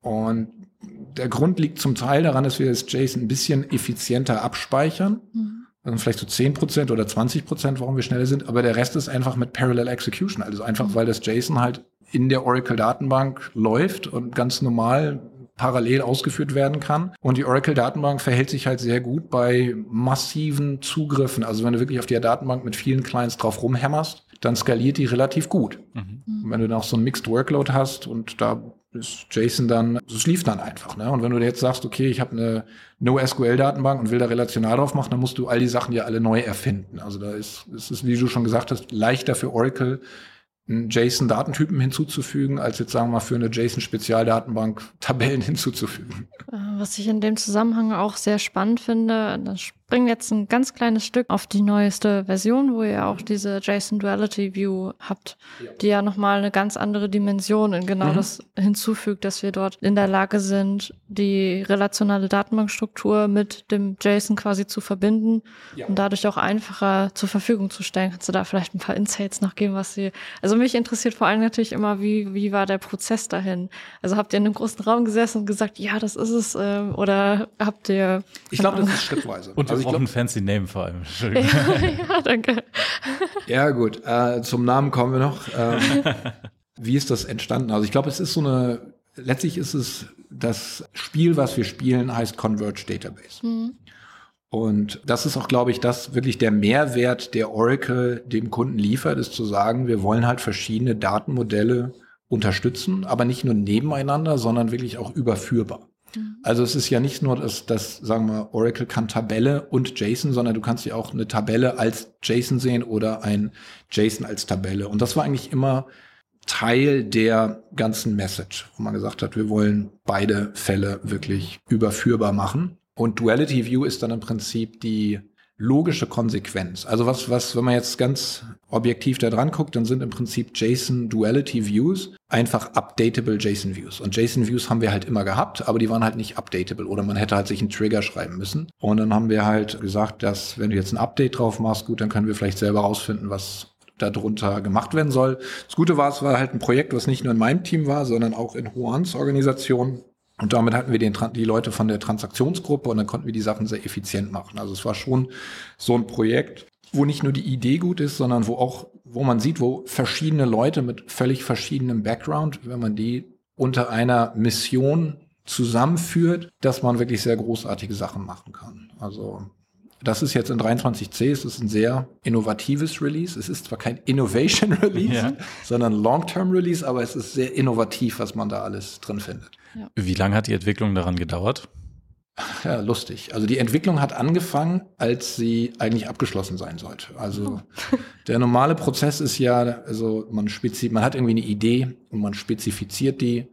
Und der Grund liegt zum Teil daran, dass wir das JSON ein bisschen effizienter abspeichern. Mhm. Also vielleicht so 10% oder 20%, warum wir schneller sind. Aber der Rest ist einfach mit Parallel Execution. Also einfach, mhm. weil das JSON halt in der Oracle-Datenbank läuft und ganz normal parallel ausgeführt werden kann. Und die Oracle-Datenbank verhält sich halt sehr gut bei massiven Zugriffen. Also wenn du wirklich auf der Datenbank mit vielen Clients drauf rumhämmerst, dann skaliert die relativ gut. Mhm. wenn du dann auch so ein Mixed Workload hast und da ist JSON dann, es lief dann einfach. Ne? Und wenn du jetzt sagst, okay, ich habe eine NoSQL-Datenbank und will da relational drauf machen, dann musst du all die Sachen ja alle neu erfinden. Also da ist, ist es, wie du schon gesagt hast, leichter für Oracle, einen JSON-Datentypen hinzuzufügen, als jetzt sagen wir mal für eine JSON-Spezialdatenbank Tabellen [LAUGHS] hinzuzufügen. Äh, was ich in dem Zusammenhang auch sehr spannend finde, das springen jetzt ein ganz kleines Stück auf die neueste Version, wo ihr auch diese JSON Duality View habt, ja. die ja nochmal eine ganz andere Dimension in genau mhm. das hinzufügt, dass wir dort in der Lage sind, die relationale Datenbankstruktur mit dem JSON quasi zu verbinden ja. und dadurch auch einfacher zur Verfügung zu stellen. Kannst du da vielleicht ein paar Insights noch geben, was sie, also mich interessiert vor allem natürlich immer, wie, wie war der Prozess dahin? Also habt ihr in einem großen Raum gesessen und gesagt, ja, das ist es, äh, oder habt ihr? Ich glaube, das ist schrittweise. Und also ich glaub, ein fancy Name vor allem. ja, [LAUGHS] ja, danke. Ja, gut. Äh, zum Namen kommen wir noch. Ähm, [LAUGHS] wie ist das entstanden? Also ich glaube, es ist so eine, letztlich ist es das Spiel, was wir spielen, heißt Converge Database. Mhm. Und das ist auch, glaube ich, das wirklich der Mehrwert, der Oracle dem Kunden liefert, ist zu sagen, wir wollen halt verschiedene Datenmodelle unterstützen, aber nicht nur nebeneinander, sondern wirklich auch überführbar. Mhm. Also es ist ja nicht nur, dass, dass, sagen wir, Oracle kann Tabelle und JSON, sondern du kannst ja auch eine Tabelle als JSON sehen oder ein JSON als Tabelle. Und das war eigentlich immer Teil der ganzen Message, wo man gesagt hat, wir wollen beide Fälle wirklich überführbar machen. Und Duality View ist dann im Prinzip die logische Konsequenz. Also was, was, wenn man jetzt ganz objektiv da dran guckt, dann sind im Prinzip JSON Duality Views einfach updatable JSON Views. Und JSON Views haben wir halt immer gehabt, aber die waren halt nicht updatable oder man hätte halt sich einen Trigger schreiben müssen. Und dann haben wir halt gesagt, dass wenn du jetzt ein Update drauf machst, gut, dann können wir vielleicht selber rausfinden, was darunter gemacht werden soll. Das Gute war, es war halt ein Projekt, was nicht nur in meinem Team war, sondern auch in Juans Organisation. Und damit hatten wir den, die Leute von der Transaktionsgruppe und dann konnten wir die Sachen sehr effizient machen. Also es war schon so ein Projekt, wo nicht nur die Idee gut ist, sondern wo auch, wo man sieht, wo verschiedene Leute mit völlig verschiedenem Background, wenn man die unter einer Mission zusammenführt, dass man wirklich sehr großartige Sachen machen kann. Also das ist jetzt in 23c, es ist ein sehr innovatives Release. Es ist zwar kein Innovation [LAUGHS] Release, ja. sondern Long-Term Release, aber es ist sehr innovativ, was man da alles drin findet. Ja. Wie lange hat die Entwicklung daran gedauert? Ja, lustig. Also die Entwicklung hat angefangen, als sie eigentlich abgeschlossen sein sollte. Also oh. [LAUGHS] der normale Prozess ist ja, also man, spezi man hat irgendwie eine Idee und man spezifiziert die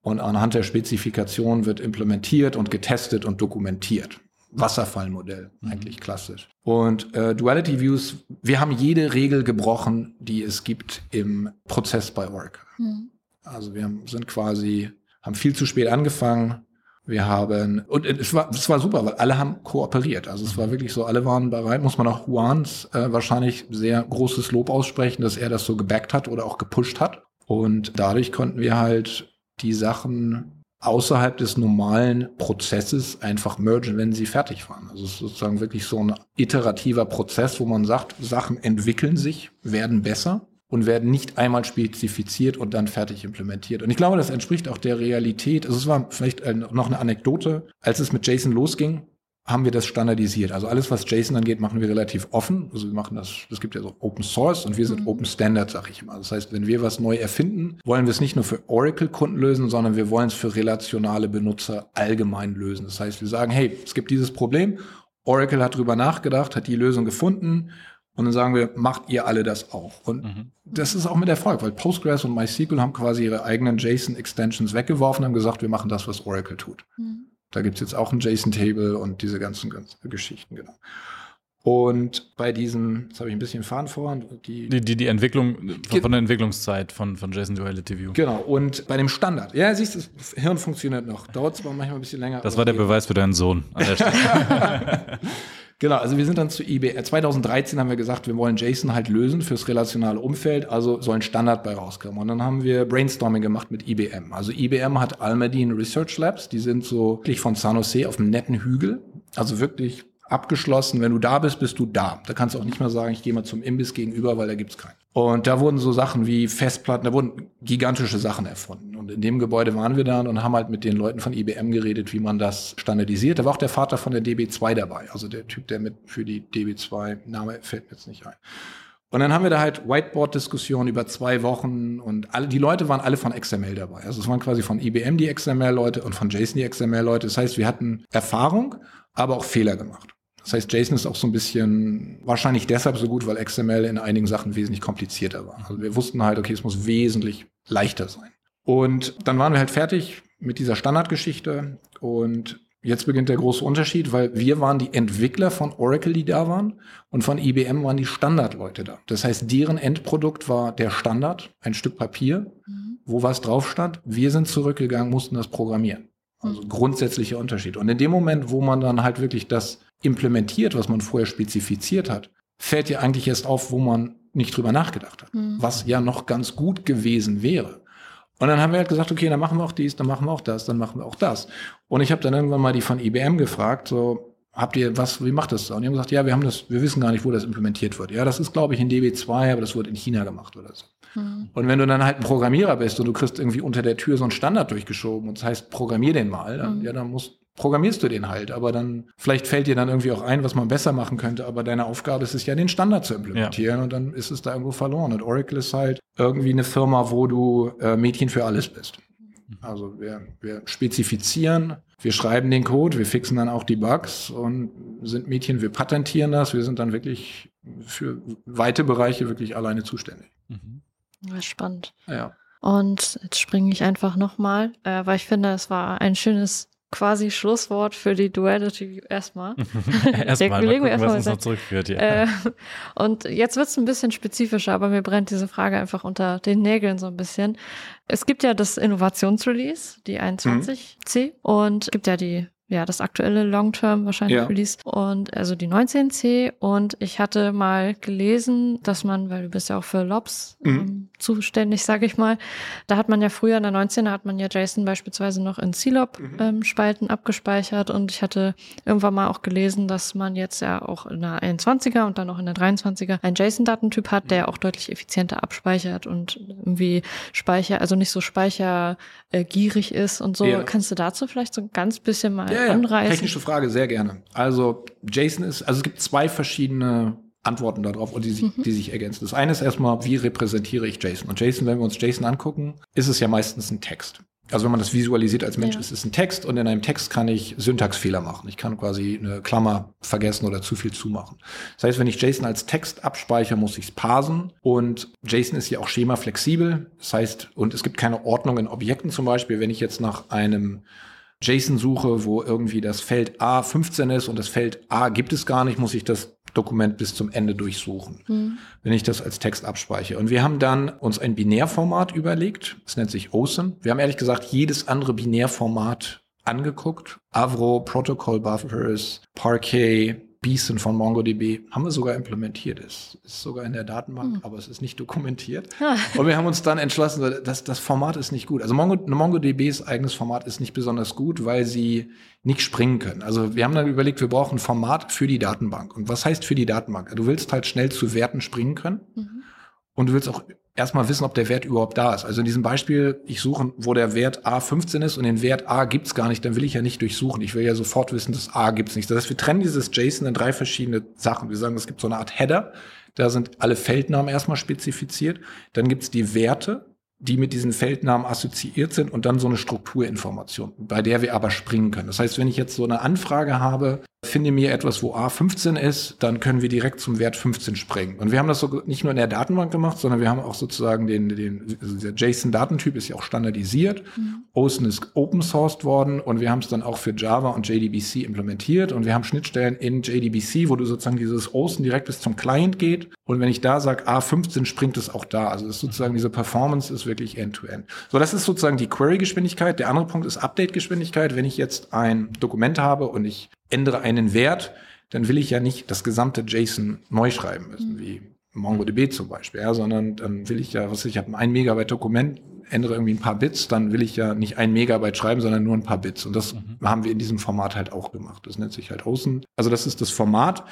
und anhand der Spezifikation wird implementiert und getestet und dokumentiert. Wasserfallmodell, mhm. eigentlich klassisch. Und äh, Duality Views, wir haben jede Regel gebrochen, die es gibt im Prozess bei Oracle. Mhm. Also wir sind quasi, haben viel zu spät angefangen. Wir haben, und es war, es war super, weil alle haben kooperiert. Also es war wirklich so, alle waren bereit, muss man auch Juans äh, wahrscheinlich sehr großes Lob aussprechen, dass er das so gebackt hat oder auch gepusht hat. Und dadurch konnten wir halt die Sachen außerhalb des normalen Prozesses einfach mergen, wenn sie fertig waren. Also es ist sozusagen wirklich so ein iterativer Prozess, wo man sagt, Sachen entwickeln sich, werden besser und werden nicht einmal spezifiziert und dann fertig implementiert. Und ich glaube, das entspricht auch der Realität. Also es war vielleicht noch eine Anekdote, als es mit JSON losging, haben wir das standardisiert. Also alles, was JSON angeht, machen wir relativ offen. Also wir machen das, es gibt ja so Open Source und wir sind mhm. Open Standard, sag ich immer. Das heißt, wenn wir was neu erfinden, wollen wir es nicht nur für Oracle-Kunden lösen, sondern wir wollen es für relationale Benutzer allgemein lösen. Das heißt, wir sagen, hey, es gibt dieses Problem. Oracle hat drüber nachgedacht, hat die Lösung gefunden. Und dann sagen wir, macht ihr alle das auch. Und mhm. das ist auch mit Erfolg, weil Postgres und MySQL haben quasi ihre eigenen JSON-Extensions weggeworfen und haben gesagt, wir machen das, was Oracle tut. Mhm. Da gibt's jetzt auch ein JSON-Table und diese ganzen, ganzen Geschichten, genau. Und bei diesem, jetzt habe ich ein bisschen Fahren vor. Die, die, die, die Entwicklung von der Entwicklungszeit von, von JSON Duality View. Genau, und bei dem Standard. Ja, siehst du, das Hirn funktioniert noch. Dauert zwar manchmal ein bisschen länger. Das war der Beweis für deinen Sohn an der Stelle. [LAUGHS] [LAUGHS] Genau, also wir sind dann zu eBay. 2013 haben wir gesagt, wir wollen JSON halt lösen fürs relationale Umfeld, also soll ein Standard bei rauskommen. Und dann haben wir Brainstorming gemacht mit IBM. Also IBM hat Almadine Research Labs, die sind so wirklich von San Jose auf einem netten Hügel, also wirklich abgeschlossen. Wenn du da bist, bist du da. Da kannst du auch nicht mehr sagen, ich gehe mal zum Imbiss gegenüber, weil da gibt's keinen. Und da wurden so Sachen wie Festplatten, da wurden gigantische Sachen erfunden. Und in dem Gebäude waren wir dann und haben halt mit den Leuten von IBM geredet, wie man das standardisiert. Da war auch der Vater von der DB2 dabei, also der Typ, der mit für die DB2, Name fällt mir jetzt nicht ein. Und dann haben wir da halt Whiteboard-Diskussionen über zwei Wochen und alle, die Leute waren alle von XML dabei. Also es waren quasi von IBM die XML-Leute und von JSON die XML-Leute. Das heißt, wir hatten Erfahrung, aber auch Fehler gemacht. Das heißt, JSON ist auch so ein bisschen wahrscheinlich deshalb so gut, weil XML in einigen Sachen wesentlich komplizierter war. Also wir wussten halt, okay, es muss wesentlich leichter sein. Und dann waren wir halt fertig mit dieser Standardgeschichte und jetzt beginnt der große Unterschied, weil wir waren die Entwickler von Oracle, die da waren und von IBM waren die Standardleute da. Das heißt, deren Endprodukt war der Standard, ein Stück Papier, mhm. wo was drauf stand. Wir sind zurückgegangen, mussten das programmieren. Also mhm. grundsätzlicher Unterschied. Und in dem Moment, wo man dann halt wirklich das implementiert, was man vorher spezifiziert hat, fällt ja eigentlich erst auf, wo man nicht drüber nachgedacht hat, mhm. was ja noch ganz gut gewesen wäre. Und dann haben wir halt gesagt, okay, dann machen wir auch dies, dann machen wir auch das, dann machen wir auch das. Und ich habe dann irgendwann mal die von IBM gefragt, so, habt ihr was, wie macht das da? Und die haben gesagt, ja, wir haben das, wir wissen gar nicht, wo das implementiert wird. Ja, das ist, glaube ich, in DB2, aber das wird in China gemacht oder so. Mhm. Und wenn du dann halt ein Programmierer bist und du kriegst irgendwie unter der Tür so einen Standard durchgeschoben und das heißt, programmier den mal, dann, mhm. ja, dann musst programmierst du den halt. Aber dann, vielleicht fällt dir dann irgendwie auch ein, was man besser machen könnte. Aber deine Aufgabe ist es ja, den Standard zu implementieren. Ja. Und dann ist es da irgendwo verloren. Und Oracle ist halt irgendwie eine Firma, wo du äh, Mädchen für alles bist. Also wir, wir spezifizieren, wir schreiben den Code, wir fixen dann auch die Bugs und sind Mädchen, wir patentieren das. Wir sind dann wirklich für weite Bereiche wirklich alleine zuständig. Mhm. Spannend. Ja. Und jetzt springe ich einfach nochmal, äh, weil ich finde, es war ein schönes quasi Schlusswort für die Duality erstmal. [LAUGHS] erstmal, mal gucken, was uns noch zurückführt. Ja. Äh, und jetzt wird es ein bisschen spezifischer, aber mir brennt diese Frage einfach unter den Nägeln so ein bisschen. Es gibt ja das Innovationsrelease, die 21C, mhm. und es gibt ja die ja, das aktuelle Long-Term wahrscheinlich Ja. Release und also die 19c und ich hatte mal gelesen, dass man, weil du bist ja auch für Lobs Mhm. ähm, zuständig, sage ich mal, da hat man ja früher in der 19er hat man ja JSON beispielsweise noch in Mhm. C-Lob-Spalten abgespeichert und ich hatte irgendwann mal auch gelesen, dass man jetzt ja auch in der 21er und dann auch in der 23er einen JSON-Datentyp hat, der auch deutlich effizienter abspeichert und irgendwie Speicher, also nicht so speichergierig ist und so. Ja. Kannst du dazu vielleicht so ein ganz bisschen mal Ja, ja. anreißen? Technische Frage, sehr gerne. Also JSON ist, also es gibt zwei verschiedene Antworten darauf und die sich, die sich ergänzen. Das eine ist erstmal, wie repräsentiere ich JSON? Und JSON, wenn wir uns JSON angucken, ist es ja meistens ein Text. Also wenn man das visualisiert als Mensch, Ja. ist es ein Text und in einem Text kann ich Syntaxfehler machen. Ich kann quasi eine Klammer vergessen oder zu viel zumachen. Das heißt, wenn ich JSON als Text abspeichere, muss ich es parsen und JSON ist ja auch schemaflexibel. Das heißt, und es gibt keine Ordnung in Objekten zum Beispiel. Wenn ich jetzt nach einem JSON suche, wo irgendwie das Feld A 15 ist und das Feld A gibt es gar nicht, muss ich das Dokument bis zum Ende durchsuchen, Hm. wenn ich das als Text abspeichere. Und wir haben dann uns ein Binärformat überlegt, das nennt sich OSIN. Wir haben ehrlich gesagt jedes andere Binärformat angeguckt. Avro, Protocol Buffers, Parquet, Beeson von MongoDB haben wir sogar implementiert. Es ist sogar in der Datenbank, aber es ist nicht dokumentiert. Ah. Und wir haben uns dann entschlossen, dass das Format ist nicht gut. Also Mongo, MongoDBs eigenes Format ist nicht besonders gut, weil sie nicht springen können. Also wir haben dann überlegt, wir brauchen ein Format für die Datenbank. Und was heißt für die Datenbank? Du willst halt schnell zu Werten springen können. Mhm. Und du willst auch erstmal wissen, ob der Wert überhaupt da ist. Also in diesem Beispiel, ich suche, wo der Wert A15 ist und den Wert A gibt's gar nicht, dann will ich ja nicht durchsuchen. Ich will ja sofort wissen, dass A gibt's nicht. Das heißt, wir trennen dieses JSON in drei verschiedene Sachen. Wir sagen, es gibt so eine Art Header. Da sind alle Feldnamen erstmal spezifiziert. Dann gibt's die Werte, die mit diesen Feldnamen assoziiert sind und dann so eine Strukturinformation, bei der wir aber springen können. Das heißt, wenn ich jetzt so eine Anfrage habe, finde mir etwas, wo A15 ist, dann können wir direkt zum Wert 15 springen. Und wir haben das so nicht nur in der Datenbank gemacht, sondern wir haben auch sozusagen den, den also der JSON-Datentyp ist ja auch standardisiert. OSIN ist open sourced worden und wir haben es dann auch für Java und JDBC implementiert und wir haben Schnittstellen in JDBC, wo du sozusagen dieses OSIN direkt bis zum Client geht. Und wenn ich da sage A15, springt es auch da. Also das ist sozusagen diese Performance ist wirklich end-to-end. So, das ist sozusagen die Query-Geschwindigkeit. Der andere Punkt ist Update-Geschwindigkeit. Wenn ich jetzt ein Dokument habe und ich ändere einen Wert, dann will ich ja nicht das gesamte JSON neu schreiben müssen, wie MongoDB zum Beispiel, ja, sondern dann will ich ja, was weiß ich, habe ein 1 Megabyte Dokument, ändere irgendwie ein paar Bits, dann will ich ja nicht ein Megabyte schreiben, sondern nur ein paar Bits. Und das haben wir in diesem Format halt auch gemacht. Das nennt sich halt Außen. Also das ist das Format.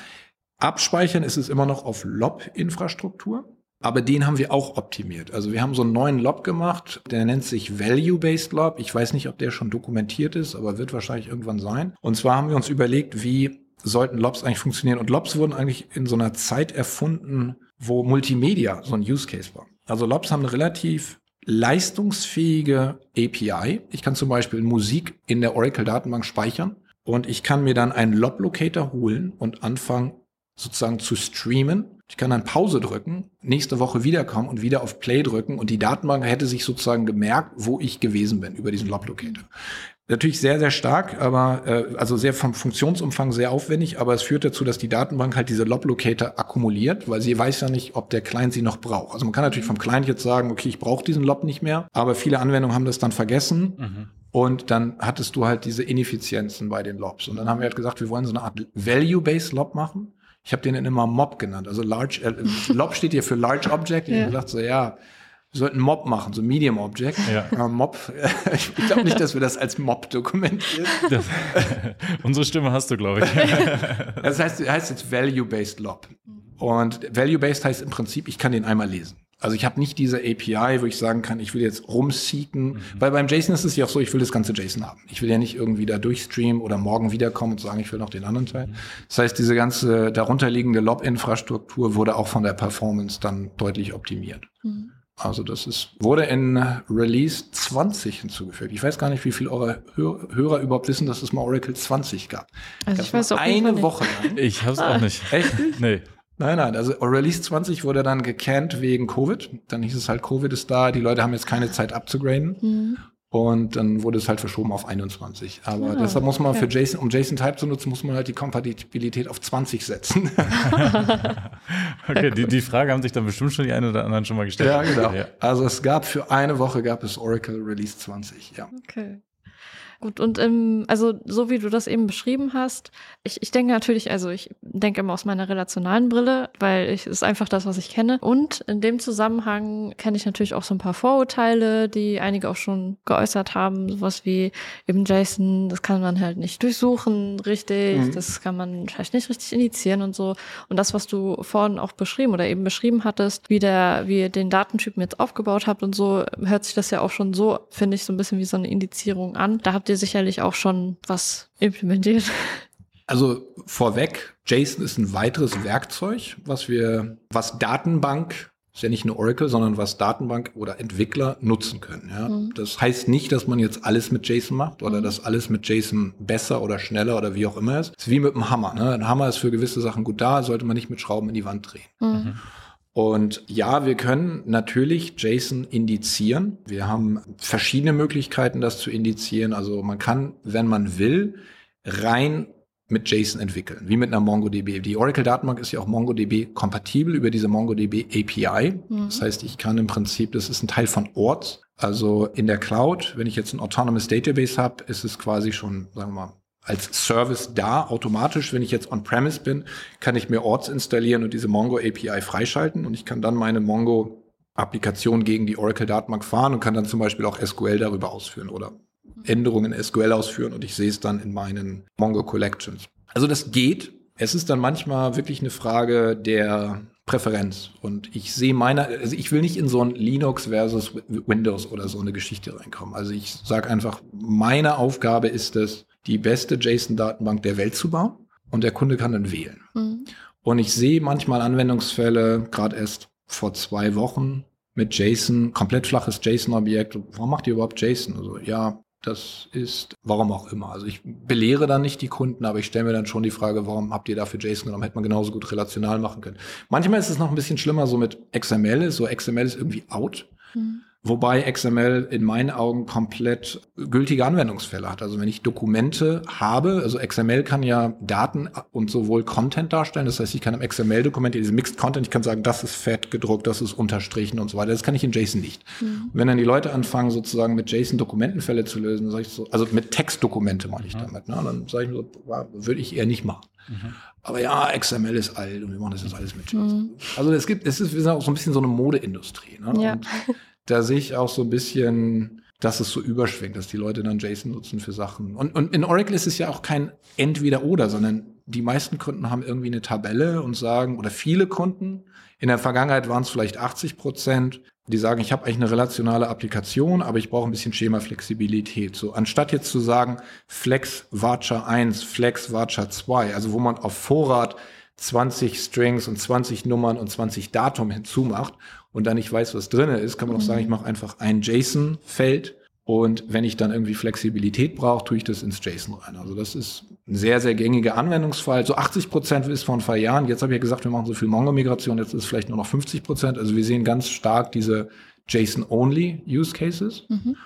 Abspeichern ist es immer noch auf LOB-Infrastruktur. Aber den haben wir auch optimiert. Also wir haben so einen neuen Lob gemacht, der nennt sich Value-Based Lob. Ich weiß nicht, ob der schon dokumentiert ist, aber wird wahrscheinlich irgendwann sein. Und zwar haben wir uns überlegt, wie sollten Lobs eigentlich funktionieren. Und Lobs wurden eigentlich in so einer Zeit erfunden, wo Multimedia so ein Use Case war. Also Lobs haben eine relativ leistungsfähige API. Ich kann zum Beispiel Musik in der Oracle-Datenbank speichern und ich kann mir dann einen Lob-Locator holen und anfangen sozusagen zu streamen. Ich kann dann Pause drücken, nächste Woche wiederkommen und wieder auf Play drücken und die Datenbank hätte sich sozusagen gemerkt, wo ich gewesen bin über diesen Lob-Locator. Natürlich sehr, sehr stark, aber äh, also sehr vom Funktionsumfang sehr aufwendig, aber es führt dazu, dass die Datenbank halt diese Lob-Locator akkumuliert, weil sie weiß ja nicht, ob der Client sie noch braucht. Also man kann natürlich vom Client jetzt sagen, okay, ich brauche diesen Lob nicht mehr, aber viele Anwendungen haben das dann vergessen. Und dann hattest du halt diese Ineffizienzen bei den Lobs. Und dann haben wir halt gesagt, wir wollen so eine Art Value-Based Lob machen. Ich habe den dann immer Mob genannt. Also Large, äh, [LAUGHS] Lob steht hier für Large Object. Ich Ja. habe gesagt, so ja, wir sollten Mob machen, so Medium Object. Ja. Aber Mob, [LAUGHS] ich glaube nicht, dass wir das als Mob dokumentieren. Das, [LAUGHS] unsere Stimme hast du, glaube ich. Das heißt, heißt jetzt Value-Based Lob. Und Value-Based heißt im Prinzip, ich kann den einmal lesen. Also ich habe nicht diese API, wo ich sagen kann, ich will jetzt rumseeken. Weil beim JSON ist es ja auch so, ich will das ganze JSON haben. Ich will ja nicht irgendwie da durchstreamen oder morgen wiederkommen und sagen, ich will noch den anderen Teil. Das heißt, diese ganze darunterliegende Lob-Infrastruktur wurde auch von der Performance dann deutlich optimiert. Mhm. Also das ist, wurde in Release 20 hinzugefügt. Ich weiß gar nicht, wie viele eure Hör Hörer überhaupt wissen, dass es mal Oracle 20 gab. Also ich weiß auch eine Woche lang. Ich hab's auch nicht. Echt? Nee. Nein, nein, also Release 20 wurde dann gecannt wegen Covid. Dann hieß es halt, Covid ist da, die Leute haben jetzt keine Zeit abzugraden. Mhm. Und dann wurde es halt verschoben auf 21. Aber Ah, deshalb muss man okay. für JSON, um JSON Type zu nutzen, muss man halt die Kompatibilität auf 20 setzen. [LAUGHS] Okay, die, die Frage haben sich dann bestimmt schon die einen oder anderen schon mal gestellt. ja, genau. Ja. Also es gab für eine Woche gab es Oracle Release 20, ja. Okay. Gut, und ähm, also so wie du das eben beschrieben hast, ich, ich denke natürlich, also ich denke immer aus meiner relationalen Brille, weil ich ist einfach das, was ich kenne. Und in dem Zusammenhang kenne ich natürlich auch so ein paar Vorurteile, die einige auch schon geäußert haben, sowas wie eben Jason, das kann man halt nicht durchsuchen, richtig, mhm. das kann man vielleicht nicht richtig initiieren und so. Und das, was du vorhin auch beschrieben oder eben beschrieben hattest, wie der, wie ihr den Datentypen jetzt aufgebaut habt und so, hört sich das ja auch schon so, finde ich, so ein bisschen wie so eine Indizierung an. Da habt ihr sicherlich auch schon was implementiert. Also vorweg, JSON ist ein weiteres Werkzeug, was wir, was Datenbank, ist ja nicht nur Oracle, sondern was Datenbank oder Entwickler nutzen können. Ja? Mhm. Das heißt nicht, dass man jetzt alles mit JSON macht oder mhm. dass alles mit JSON besser oder schneller oder wie auch immer ist. Es ist wie mit einem Hammer. Ne? Ein Hammer ist für gewisse Sachen gut da, sollte man nicht mit Schrauben in die Wand drehen. Mhm. Und ja, wir können natürlich JSON indizieren. Wir haben verschiedene Möglichkeiten, das zu indizieren. Also man kann, wenn man will, rein mit JSON entwickeln, wie mit einer MongoDB. Die Oracle-Datenbank ist ja auch MongoDB-kompatibel über diese MongoDB API. Mhm. Das heißt, ich kann im Prinzip, das ist ein Teil von Orts. Also in der Cloud, wenn ich jetzt ein Autonomous Database habe, ist es quasi schon, sagen wir mal, als Service da automatisch. Wenn ich jetzt on-premise bin, kann ich mir Orts installieren und diese Mongo API freischalten und ich kann dann meine Mongo Applikation gegen die Oracle Datenbank fahren und kann dann zum Beispiel auch SQL darüber ausführen oder Änderungen in SQL ausführen und ich sehe es dann in meinen Mongo Collections. Also das geht. Es ist dann manchmal wirklich eine Frage der Präferenz. Und ich sehe meine, also ich will nicht in so ein Linux versus Windows oder so eine Geschichte reinkommen. Also ich sage einfach, meine Aufgabe ist es, die beste JSON-Datenbank der Welt zu bauen und der Kunde kann dann wählen. Mhm. Und ich sehe manchmal Anwendungsfälle, gerade erst vor zwei Wochen mit JSON, komplett flaches JSON-Objekt. Warum macht ihr überhaupt JSON? Also ja, das ist, warum auch immer. Also ich belehre dann nicht die Kunden, aber ich stelle mir dann schon die Frage, warum habt ihr dafür JSON genommen? Hätte man genauso gut relational machen können. Manchmal ist es noch ein bisschen schlimmer so mit XML. So XML ist irgendwie out. Mhm. Wobei XML in meinen Augen komplett gültige Anwendungsfälle hat. Also wenn ich Dokumente habe, also XML kann ja Daten und sowohl Content darstellen. Das heißt, ich kann im XML-Dokument, diese Mixed Content, ich kann sagen, das ist fett gedruckt, das ist unterstrichen und so weiter. Das kann ich in JSON nicht. Mhm. Wenn dann die Leute anfangen, sozusagen mit JSON Dokumentenfälle zu lösen, dann sage ich so, also mit Textdokumente meine ich mhm. damit, ne? dann sage ich mir so, würde ich eher nicht machen. Mhm. Aber ja, XML ist alt und wir machen das jetzt alles mit JSON. Mhm. Also es gibt, es ist, wir sind auch so ein bisschen so eine Modeindustrie. Ne? Ja. Und da sehe ich auch so ein bisschen, dass es so überschwingt, dass die Leute dann JSON nutzen für Sachen. Und, und in Oracle ist es ja auch kein Entweder-Oder, sondern die meisten Kunden haben irgendwie eine Tabelle und sagen, oder viele Kunden, in der Vergangenheit waren es vielleicht 80 Prozent, die sagen, ich habe eigentlich eine relationale Applikation, aber ich brauche ein bisschen Schema-Flexibilität. So, anstatt jetzt zu sagen, Flex Varchar 1, Flex Varchar 2, also wo man auf Vorrat 20 Strings und 20 Nummern und 20 Datum hinzumacht und dann nicht weiß, was drinne ist, kann man auch sagen, ich mache einfach ein JSON-Feld und wenn ich dann irgendwie Flexibilität brauche, tue ich das ins JSON rein. Also das ist ein sehr, sehr gängiger Anwendungsfall. So 80 Prozent ist vor ein paar Jahren. Jetzt habe ich ja gesagt, wir machen so viel Mongo-Migration, jetzt ist es vielleicht nur noch 50 Prozent. Also wir sehen ganz stark diese JSON-Only-Use-Cases. Mhm.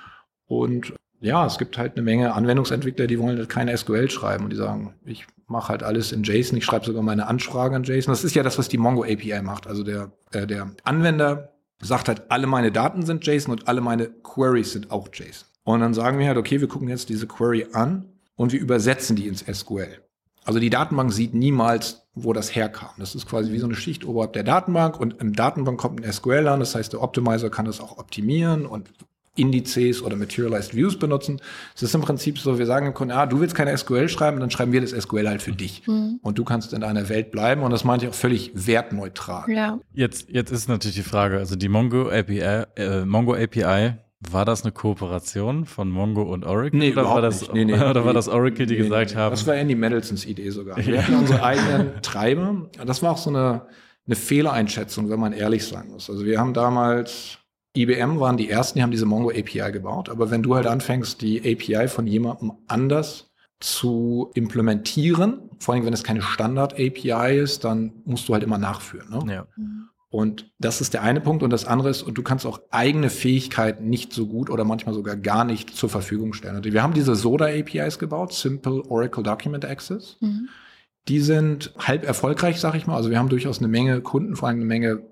Und ja, es gibt halt eine Menge Anwendungsentwickler, die wollen keine SQL schreiben und die sagen, ich mache halt alles in JSON, ich schreibe sogar meine Anfrage in JSON. Das ist ja das, was die Mongo API macht. Also der, äh, der Anwender sagt halt, alle meine Daten sind JSON und alle meine Queries sind auch JSON. Und dann sagen wir halt, okay, wir gucken jetzt diese Query an und wir übersetzen die ins SQL. Also die Datenbank sieht niemals, wo das herkam. Das ist quasi wie so eine Schicht oberhalb der Datenbank und im Datenbank kommt ein SQL an. Das heißt, der Optimizer kann das auch optimieren und Indizes oder Materialized Views benutzen. Es ist im Prinzip so, wir sagen dem Kunden, ah, du willst keine SQL schreiben, dann schreiben wir das SQL halt für dich. Mhm. Und du kannst in deiner Welt bleiben. Und das meinte ich auch völlig wertneutral. Ja. Jetzt, jetzt ist natürlich die Frage, also die Mongo API, äh, Mongo API, war das eine Kooperation von Mongo und Oracle? Nee, oder war das, nicht. Nee, nee, [LAUGHS] oder nee, war das Oracle, die gesagt haben? Das war Andy Mendelsons Idee sogar. Wir hatten unsere eigenen Treiber. Das war auch so eine, eine Fehlereinschätzung, wenn man ehrlich sein muss. Also wir haben damals IBM waren die ersten, die haben diese Mongo API gebaut. Aber wenn du halt anfängst, die API von jemandem anders zu implementieren, vor allem wenn es keine Standard-API ist, dann musst du halt immer nachführen. Ne? Ja. Und das ist der eine Punkt. Und das andere ist, und du kannst auch eigene Fähigkeiten nicht so gut oder manchmal sogar gar nicht zur Verfügung stellen. Und wir haben diese SODA-APIs gebaut, Simple Oracle Document Access. Mhm. Die sind halb erfolgreich, sag ich mal. Also wir haben durchaus eine Menge Kunden, vor allem eine Menge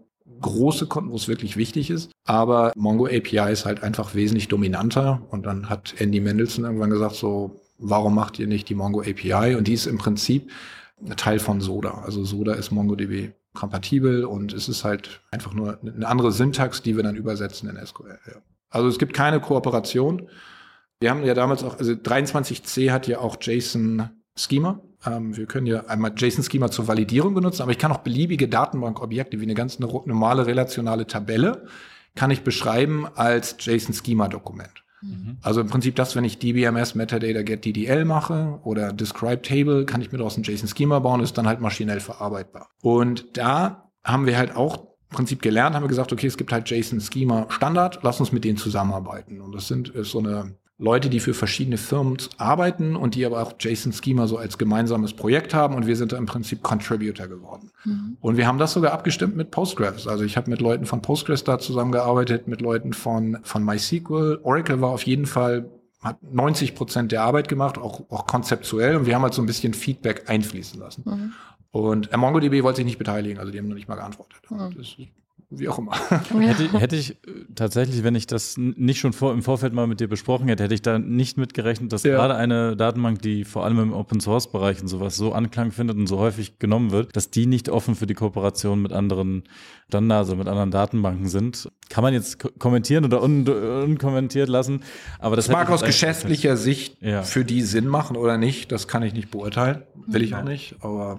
große Kunden, wo es wirklich wichtig ist. Aber Mongo API ist halt einfach wesentlich dominanter. Und dann hat Andy Mendelssohn irgendwann gesagt, so, warum macht ihr nicht die Mongo API? Und die ist im Prinzip Teil von Soda. Also Soda ist MongoDB kompatibel und es ist halt einfach nur eine andere Syntax, die wir dann übersetzen in SQL. Also es gibt keine Kooperation. Wir haben ja damals auch, also 23c hat ja auch JSON Schema. Ähm, wir können ja einmal JSON Schema zur Validierung benutzen, aber ich kann auch beliebige Datenbankobjekte wie eine ganz normale relationale Tabelle kann ich beschreiben als JSON Schema Dokument. Mhm. Also im Prinzip das, wenn ich DBMS Metadata Get DDL mache oder Describe Table, kann ich mir daraus ein JSON Schema bauen, ist dann halt maschinell verarbeitbar. Und da haben wir halt auch im Prinzip gelernt, haben wir gesagt, okay, es gibt halt JSON Schema Standard, lass uns mit denen zusammenarbeiten. Und das sind ist so eine Leute, die für verschiedene Firmen arbeiten und die aber auch JSON Schema so als gemeinsames Projekt haben und wir sind da im Prinzip Contributor geworden. Mhm. Und wir haben das sogar abgestimmt mit Postgres. Also ich habe mit Leuten von Postgres da zusammengearbeitet, mit Leuten von, von MySQL. Oracle war auf jeden Fall hat 90 Prozent der Arbeit gemacht, auch, auch konzeptuell. Und wir haben halt so ein bisschen Feedback einfließen lassen. Mhm. Und MongoDB wollte sich nicht beteiligen, also die haben noch nicht mal geantwortet. Mhm. Das wie auch immer. Hätte, hätte ich äh, tatsächlich, wenn ich das nicht schon vor, im Vorfeld mal mit dir besprochen hätte, hätte ich da nicht mitgerechnet, dass ja. gerade eine Datenbank, die vor allem im Open Source Bereich und sowas so Anklang findet und so häufig genommen wird, dass die nicht offen für die Kooperation mit anderen Standards oder mit anderen Datenbanken sind. Kann man jetzt kommentieren oder un unkommentiert lassen, aber das, das mag aus geschäftlicher Sicht ja. für die Sinn machen oder nicht, das kann ich nicht beurteilen, will ich auch nicht, aber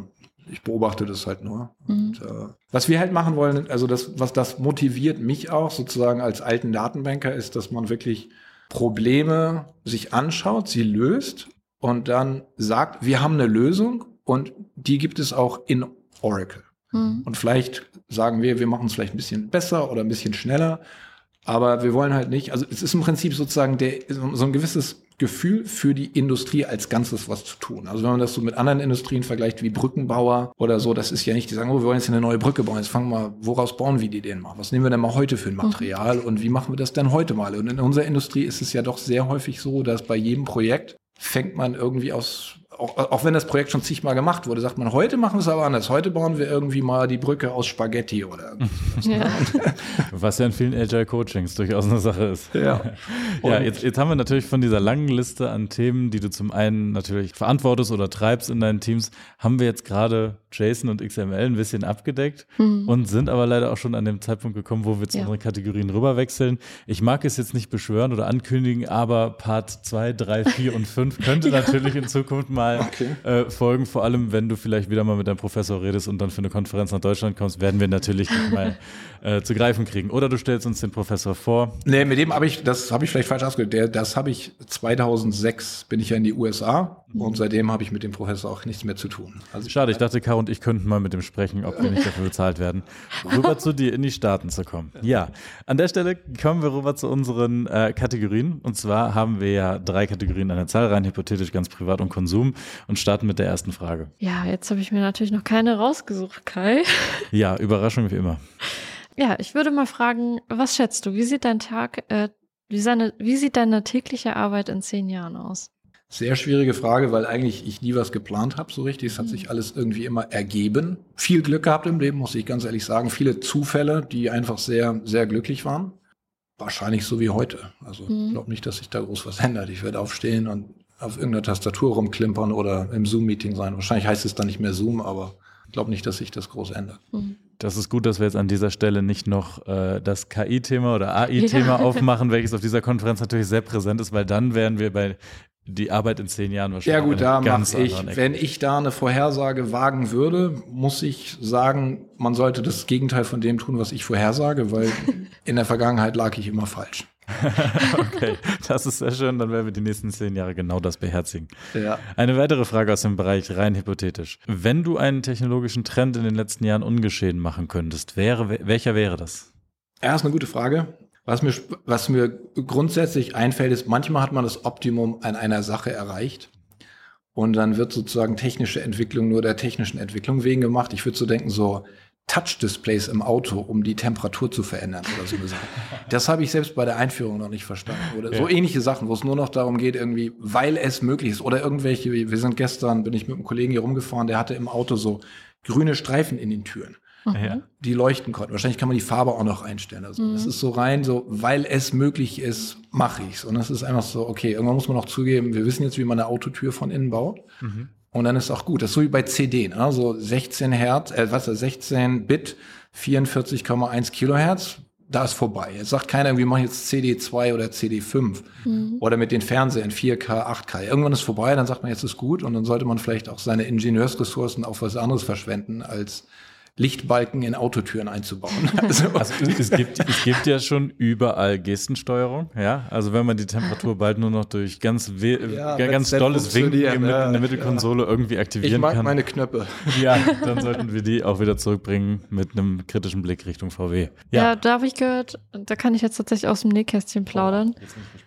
ich beobachte das halt nur. Mhm. Und, äh, was wir halt machen wollen, also das, was das motiviert mich auch sozusagen als alten Datenbanker, ist, dass man wirklich Probleme sich anschaut, sie löst und dann sagt, wir haben eine Lösung und die gibt es auch in Oracle. Mhm. Und vielleicht sagen wir, wir machen es vielleicht ein bisschen besser oder ein bisschen schneller, aber wir wollen halt nicht, also es ist im Prinzip sozusagen der, so ein gewisses Gefühl für die Industrie als Ganzes was zu tun. Also wenn man das so mit anderen Industrien vergleicht, wie Brückenbauer oder so, das ist ja nicht, die sagen, oh, wir wollen jetzt eine neue Brücke bauen, jetzt fangen wir mal, woraus bauen wir die denn mal? Was nehmen wir denn mal heute für ein Material und wie machen wir das denn heute mal? Und in unserer Industrie ist es ja doch sehr häufig so, dass bei jedem Projekt fängt man irgendwie aus auch, auch wenn das Projekt schon zigmal gemacht wurde, sagt man, heute machen wir es aber anders. Heute bauen wir irgendwie mal die Brücke aus Spaghetti oder [LAUGHS] ja. Was ja in vielen Agile Coachings durchaus eine Sache ist. Ja, ja jetzt, jetzt haben wir natürlich von dieser langen Liste an Themen, die du zum einen natürlich verantwortest oder treibst in deinen Teams, haben wir jetzt gerade JSON und XML ein bisschen abgedeckt mhm. und sind aber leider auch schon an dem Zeitpunkt gekommen, wo wir zu ja. unseren Kategorien rüberwechseln. Ich mag es jetzt nicht beschwören oder ankündigen, aber Part 2, 3, 4 und 5 könnte [LAUGHS] ja. natürlich in Zukunft mal okay. äh, folgen. Vor allem, wenn du vielleicht wieder mal mit deinem Professor redest und dann für eine Konferenz nach Deutschland kommst, werden wir natürlich mal [LAUGHS] äh, zu greifen kriegen. Oder du stellst uns den Professor vor. Nee, mit dem habe ich, das habe ich vielleicht falsch ausgedrückt. Das habe ich 2006 bin ich ja in die USA mhm. und seitdem habe ich mit dem Professor auch nichts mehr zu tun. Also Schade, ich dachte, Caro und ich könnten mal mit dem sprechen, ob wir nicht dafür bezahlt werden, [LAUGHS] rüber zu dir in die Staaten zu kommen. Ja, an der Stelle kommen wir rüber zu unseren äh, Kategorien. Und zwar haben wir ja drei Kategorien an der Zahl, rein hypothetisch, ganz privat und Konsum und starten mit der ersten Frage. Ja, jetzt habe ich mir natürlich noch keine rausgesucht, Kai. Ja, Überraschung wie immer. [LAUGHS] Ja, ich würde mal fragen, was schätzt du? Wie sieht dein Tag, äh, wie, seine, wie sieht deine tägliche Arbeit in zehn Jahren aus? Sehr schwierige Frage, weil eigentlich ich nie was geplant habe, so richtig. Es hat mhm. sich alles irgendwie immer ergeben. Viel Glück gehabt im Leben, muss ich ganz ehrlich sagen. Viele Zufälle, die einfach sehr, sehr glücklich waren. Wahrscheinlich so wie heute. Also mhm. ich glaube nicht, dass sich da groß was ändert. Ich werde aufstehen und auf irgendeiner Tastatur rumklimpern oder im Zoom-Meeting sein. Wahrscheinlich heißt es dann nicht mehr Zoom, aber glaube nicht, dass sich das groß ändert. Mhm. Das ist gut, dass wir jetzt an dieser Stelle nicht noch äh, das KI-Thema oder AI-Thema ja. [LAUGHS] aufmachen, welches auf dieser Konferenz natürlich sehr präsent ist, weil dann wären wir bei die Arbeit in zehn Jahren wahrscheinlich. Ja gut, da mache ich, wenn ich da eine Vorhersage wagen würde, muss ich sagen, man sollte das Gegenteil von dem tun, was ich vorhersage, weil [LAUGHS] in der Vergangenheit lag ich immer falsch. [LAUGHS] okay, das ist sehr schön. Dann werden wir die nächsten zehn Jahre genau das beherzigen. Ja. Eine weitere Frage aus dem Bereich rein hypothetisch. Wenn du einen technologischen Trend in den letzten Jahren ungeschehen machen könntest, wäre, welcher wäre das? Ja, ist eine gute Frage. Was mir, was mir grundsätzlich einfällt, ist, manchmal hat man das Optimum an einer Sache erreicht. Und dann wird sozusagen technische Entwicklung nur der technischen Entwicklung wegen gemacht. Ich würde so denken, so Touch-Displays im Auto, um die Temperatur zu verändern oder so eine Sache. Das habe ich selbst bei der Einführung noch nicht verstanden. Oder ja. so ähnliche Sachen, wo es nur noch darum geht, irgendwie, weil es möglich ist. Oder irgendwelche, wir sind gestern, bin ich mit einem Kollegen hier rumgefahren, der hatte im Auto so grüne Streifen in den Türen. Ja. die leuchten konnten. Wahrscheinlich kann man die Farbe auch noch einstellen. Also das ist so rein, so weil es möglich ist, mache ich's. Und das ist einfach so, okay, irgendwann muss man noch zugeben, wir wissen jetzt, wie man eine Autotür von innen baut. Und dann ist auch gut. Das ist so wie bei CD, also 16 Hertz, äh, was ist das, 16 Bit, 44,1 Kilohertz. Da ist vorbei. Jetzt sagt keiner, irgendwie mache ich jetzt CD2 oder CD5 oder mit den Fernsehern 4K, 8K. Irgendwann ist vorbei, dann sagt man, jetzt ist gut und dann sollte man vielleicht auch seine Ingenieursressourcen auf was anderes verschwenden, als Lichtbalken in Autotüren einzubauen. [LAUGHS] Also, Also es, gibt, es gibt ja schon überall Gestensteuerung, ja. Also wenn man die Temperatur bald nur noch durch ganz, Ja, ga- ganz dolles Winken in, ja, in der Mittelkonsole irgendwie ich aktivieren mag kann. meine Knöpfe. ja, [LAUGHS] dann sollten wir die auch wieder zurückbringen mit einem kritischen Blick Richtung VW. Ja, da habe ich gehört, da kann ich jetzt tatsächlich aus dem Nähkästchen plaudern.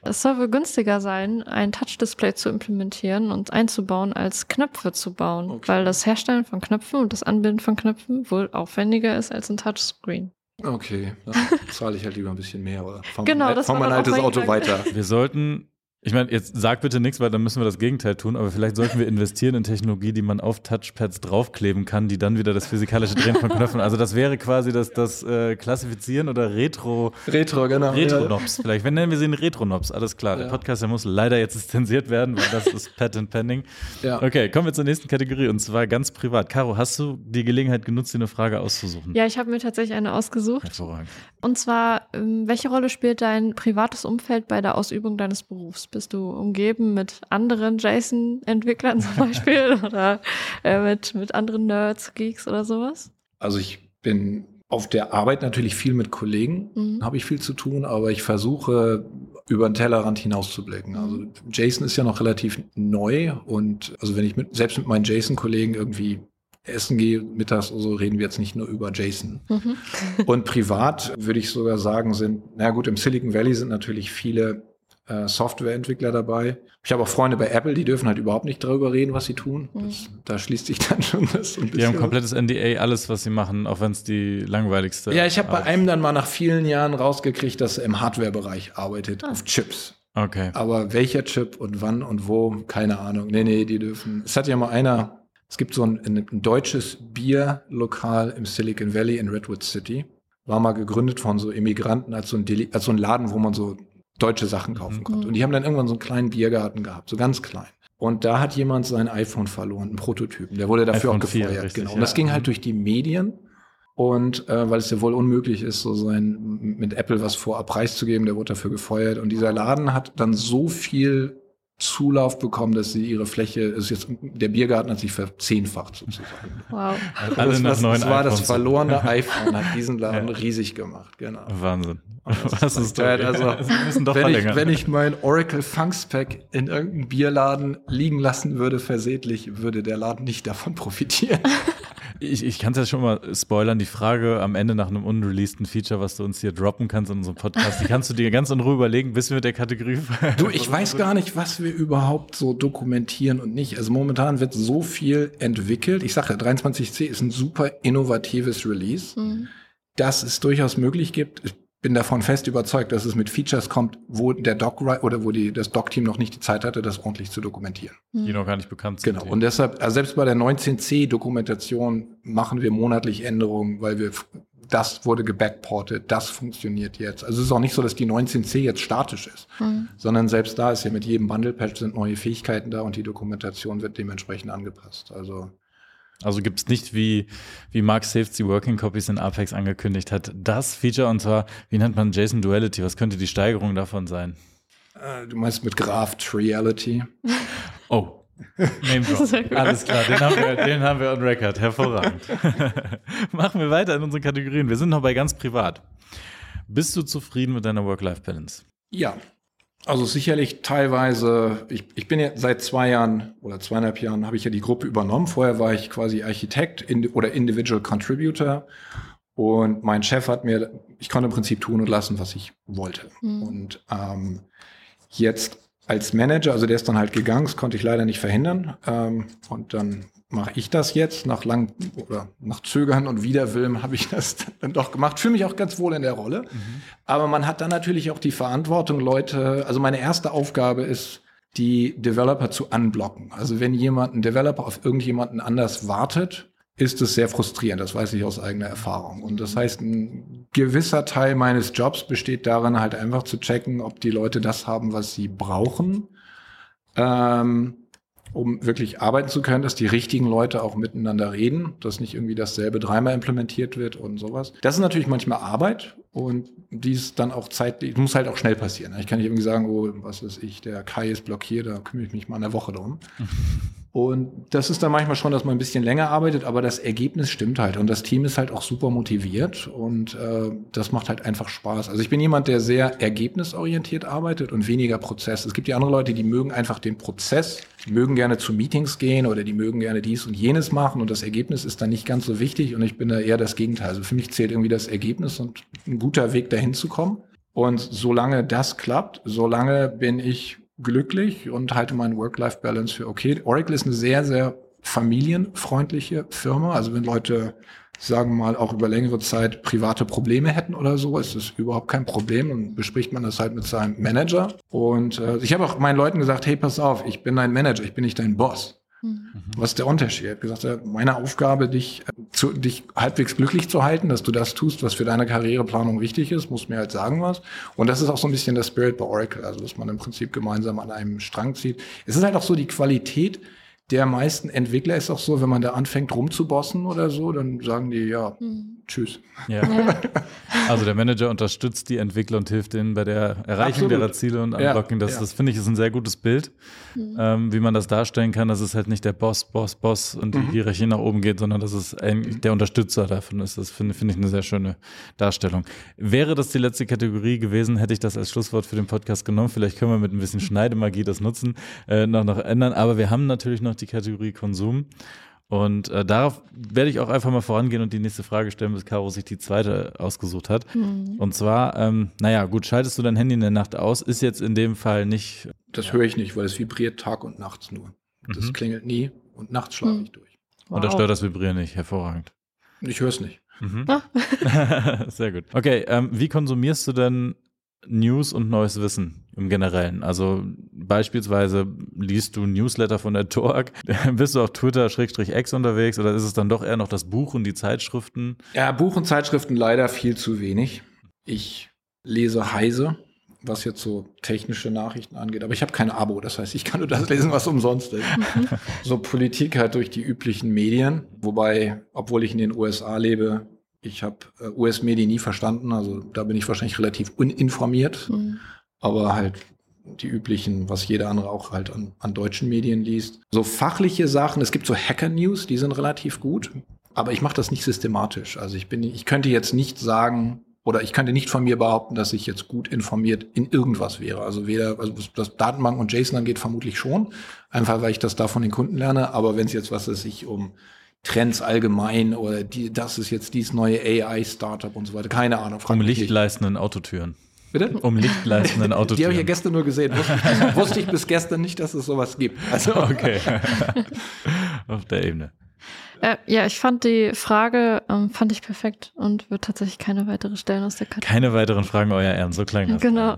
Es soll wohl günstiger sein, ein Touch-Display zu implementieren und einzubauen, als Knöpfe zu bauen, Okay. weil das Herstellen von Knöpfen und das Anbinden von Knöpfen wohl aufwendiger ist als ein Touchscreen. Okay, dann [LAUGHS] zahle ich halt lieber ein bisschen mehr. Oder fahr Genau, mein, das fahr mein altes mein Auto Gedanke. weiter. Wir sollten, ich meine, jetzt sag bitte nichts, weil dann müssen wir das Gegenteil tun, aber vielleicht sollten wir investieren in Technologie, die man auf Touchpads draufkleben kann, die dann wieder das physikalische Drehen von Knöpfen. Also das wäre quasi das, das äh, Klassifizieren oder Retro. Retro, genau. Retronobs vielleicht. Wenn nennen wir sie einen Retronobs, alles klar. Der Ja. Podcast, der muss leider jetzt zensiert werden, weil das ist Patent Pending. Ja. Okay, kommen wir zur nächsten Kategorie und zwar ganz privat. Caro, hast du die Gelegenheit genutzt, dir eine Frage auszusuchen? Ja, ich habe mir tatsächlich eine ausgesucht. Hervorragend. Und zwar, ähm, welche Rolle spielt dein privates Umfeld bei der Ausübung deines Berufs? Bist du umgeben mit anderen JSON-Entwicklern zum Beispiel [LAUGHS] oder äh, mit, mit anderen Nerds, Geeks oder sowas? Also ich bin auf der Arbeit natürlich viel mit Kollegen, Mhm. habe ich viel zu tun, aber ich versuche über den Tellerrand hinauszublicken. Mhm. Also Jason ist ja noch relativ neu und also wenn ich mit, selbst mit meinen Jason-Kollegen irgendwie essen gehe, mittags oder so, reden wir jetzt nicht nur über Jason. Mhm. Und privat würde ich sogar sagen, sind, na gut, im Silicon Valley sind natürlich viele äh, Softwareentwickler dabei. Ich habe auch Freunde bei Apple, die dürfen halt überhaupt nicht darüber reden, was sie tun. Das, da schließt sich [LAUGHS] dann schon das so ein bisschen. Die haben ein komplettes NDA, alles, was sie machen, auch wenn es die langweiligste. Ja, ich habe bei einem dann mal nach vielen Jahren rausgekriegt, dass er im Hardware-Bereich arbeitet, auf Chips. Okay. Aber welcher Chip und wann und wo, keine Ahnung. Nee, nee, die dürfen. Es hat ja mal einer, es gibt so ein, ein, ein deutsches Bierlokal im Silicon Valley in Redwood City. War mal gegründet von so Immigranten als so ein, Deli als so ein Laden, wo man so deutsche Sachen kaufen Mhm. konnte. Und die haben dann irgendwann so einen kleinen Biergarten gehabt, so ganz klein. Und da hat jemand sein iPhone verloren, einen Prototypen. Der wurde dafür iPhone auch 4, gefeuert. richtig, genau. Und das ja. ging Mhm. halt durch die Medien. Und äh, weil es ja wohl unmöglich ist, so sein mit Apple was vorab preiszugeben, der wurde dafür gefeuert. Und dieser Laden hat dann so viel Zulauf bekommen, dass sie ihre Fläche, ist jetzt der Biergarten hat sich verzehnfacht sozusagen. Wow. Alle das, nach das, neuen das war das verlorene [LAUGHS] iPhone, hat diesen Laden Ja. riesig gemacht, genau. Wahnsinn. Was ist da? also, wenn, ich, wenn ich mein Oracle Funkspack in irgendeinem Bierladen liegen lassen würde, versehentlich, würde der Laden nicht davon profitieren. [LAUGHS] Ich, ich kann es ja schon mal spoilern. Die Frage am Ende nach einem unreleaseden Feature, was du uns hier droppen kannst in unserem Podcast, die kannst du dir ganz in Ruhe überlegen, bis wir mit der Kategorie. Du, ich weiß gar nicht, was wir überhaupt so dokumentieren und nicht. Also momentan wird so viel entwickelt. Ich sage ja, 23C ist ein super innovatives Release, Mhm. dass es durchaus möglich gibt. Ich bin davon fest überzeugt, dass es mit Features kommt, wo der Doc oder wo die, das Doc-Team noch nicht die Zeit hatte, das ordentlich zu dokumentieren. die noch gar nicht bekannt sind. Genau. Und deshalb, also selbst bei der 19C-Dokumentation machen wir monatlich Änderungen, weil wir das wurde gebackportet, das funktioniert jetzt. Also es ist auch nicht so, dass die 19C jetzt statisch ist, Mhm. sondern selbst da ist ja mit jedem Bundle-Patch sind neue Fähigkeiten da und die Dokumentation wird dementsprechend angepasst. Also Also gibt es nicht, wie, wie Mark Saves die Working Copies in Apex angekündigt hat, das Feature und zwar, wie nennt man JSON Duality? Was könnte die Steigerung davon sein? äh, du meinst mit Graph Reality? [LAUGHS] Oh. Name drop. Alles klar, den haben, wir, den haben wir on record. Hervorragend. [LAUGHS] Machen wir weiter in unseren Kategorien. Wir sind noch bei ganz privat. Bist du zufrieden mit deiner Work-Life-Balance? Ja. Also sicherlich teilweise, ich, ich bin ja seit zwei Jahren oder zweieinhalb Jahren habe ich ja die Gruppe übernommen. Vorher war ich quasi Architekt in, oder Individual Contributor. Und mein Chef hat mir, ich konnte im Prinzip tun und lassen, was ich wollte. Mhm. Und ähm, jetzt als Manager, also der ist dann halt gegangen, das konnte ich leider nicht verhindern. Ähm, und dann mache ich das jetzt. Nach lang oder nach Zögern und Widerwillen habe ich das dann doch gemacht. Fühle mich auch ganz wohl in der Rolle. Aber man hat dann natürlich auch die Verantwortung, Leute, also meine erste Aufgabe ist, die Developer zu unblocken. Also wenn jemand, ein Developer auf irgendjemanden anders wartet, ist es sehr frustrierend. Das weiß ich aus eigener Erfahrung. Und das heißt, ein gewisser Teil meines Jobs besteht darin, halt einfach zu checken, ob die Leute das haben, was sie brauchen. Ähm, um wirklich arbeiten zu können, dass die richtigen Leute auch miteinander reden, dass nicht irgendwie dasselbe dreimal implementiert wird und sowas. Das ist natürlich manchmal Arbeit und die ist dann auch zeitlich, muss halt auch schnell passieren. Ich kann nicht irgendwie sagen, oh, was weiß ich, der Kai ist blockiert, da kümmere ich mich mal eine Woche drum. [LAUGHS] Und das ist dann manchmal schon, dass man ein bisschen länger arbeitet, aber das Ergebnis stimmt halt. Und das Team ist halt auch super motiviert und äh, das macht halt einfach Spaß. Also ich bin jemand, der sehr ergebnisorientiert arbeitet und weniger Prozess. Es gibt ja andere Leute, die mögen einfach den Prozess, die mögen gerne zu Meetings gehen oder die mögen gerne dies und jenes machen und das Ergebnis ist dann nicht ganz so wichtig und ich bin da eher das Gegenteil. Also für mich zählt irgendwie das Ergebnis und ein guter Weg dahin zu kommen. Und solange das klappt, solange bin ich glücklich und halte meinen Work-Life-Balance für okay. Oracle ist eine sehr, sehr familienfreundliche Firma. Also wenn Leute, sagen wir mal, auch über längere Zeit private Probleme hätten oder so, ist das überhaupt kein Problem. Und bespricht man das halt mit seinem Manager. Und äh, ich habe auch meinen Leuten gesagt, hey, pass auf, ich bin dein Manager, ich bin nicht dein Boss. Mhm. Was ist der Unterschied? Ich habe gesagt, meine Aufgabe, dich, äh, zu, dich halbwegs glücklich zu halten, dass du das tust, was für deine Karriereplanung wichtig ist, muss mir halt sagen was. Und das ist auch so ein bisschen der Spirit bei Oracle, also dass man im Prinzip gemeinsam an einem Strang zieht. Es ist halt auch so die Qualität der meisten Entwickler ist auch so, wenn man da anfängt rumzubossen oder so, dann sagen die ja, mhm. Tschüss. Ja. [LAUGHS] Also der Manager unterstützt die Entwickler und hilft ihnen bei der Erreichung Absolut. ihrer Ziele und Unlocking. Das, ja. das finde ich ist ein sehr gutes Bild, mhm. ähm, wie man das darstellen kann, dass es halt nicht der Boss, Boss, Boss und die mhm. Hierarchie nach oben geht, sondern dass es eigentlich der Unterstützer davon ist. Das finde find ich eine sehr schöne Darstellung. Wäre das die letzte Kategorie gewesen, hätte ich das als Schlusswort für den Podcast genommen. Vielleicht können wir mit ein bisschen Schneidemagie das nutzen, äh, noch, noch ändern. Aber wir haben natürlich noch die Kategorie Konsum. Und äh, darauf werde ich auch einfach mal vorangehen und die nächste Frage stellen, bis Caro sich die zweite ausgesucht hat. Mhm. Und zwar, ähm, naja, gut, schaltest du dein Handy in der Nacht aus? Ist jetzt in dem Fall nicht. Das höre ich nicht, weil es vibriert Tag und nachts nur. Das mhm. klingelt nie und nachts schlafe mhm. ich durch. Wow. Und da stört das Vibrieren nicht, hervorragend. Ich höre es nicht. Mhm. Ah. [LAUGHS] Sehr gut. Okay, ähm, wie konsumierst du denn News und neues Wissen im Generellen. Also beispielsweise liest du Newsletter von der Torg, [LAUGHS] bist du auf Twitter-X unterwegs oder ist es dann doch eher noch das Buch und die Zeitschriften? Ja, Buch und Zeitschriften leider viel zu wenig. Ich lese Heise, was jetzt so technische Nachrichten angeht, aber ich habe kein Abo, das heißt, ich kann nur das [LAUGHS] lesen, was umsonst ist. so Politik halt durch die üblichen Medien, wobei, obwohl ich in den USA lebe, ich habe äh, US-Medien nie verstanden, also da bin ich wahrscheinlich relativ uninformiert, mhm. Aber halt die üblichen, was jeder andere auch halt an, an deutschen Medien liest. So fachliche Sachen, es gibt so Hacker-News, die sind relativ gut, aber ich mache das nicht systematisch. Also ich bin, ich könnte jetzt nicht sagen, oder ich könnte nicht von mir behaupten, dass ich jetzt gut informiert in irgendwas wäre. Also weder, also was Datenbank und JSON angeht, vermutlich schon. Einfach weil ich das da von den Kunden lerne. Aber wenn es jetzt was ist, sich um Trends allgemein oder die, das ist jetzt dieses neue AI-Startup und so weiter. Keine Ahnung. Um lichtleistenden Autotüren. Bitte? Um lichtleistenden Autotüren. Die habe ich ja gestern nur gesehen. [LAUGHS] Wusste, wusste ich bis gestern nicht, dass es sowas gibt. Also [LAUGHS] okay. [LAUGHS] Auf der Ebene. Äh, ja, ich fand die Frage, ähm, fand ich perfekt und würde tatsächlich keine weitere stellen aus der Kategorie. Keine weiteren Fragen, euer Ehren, so klang das. Genau.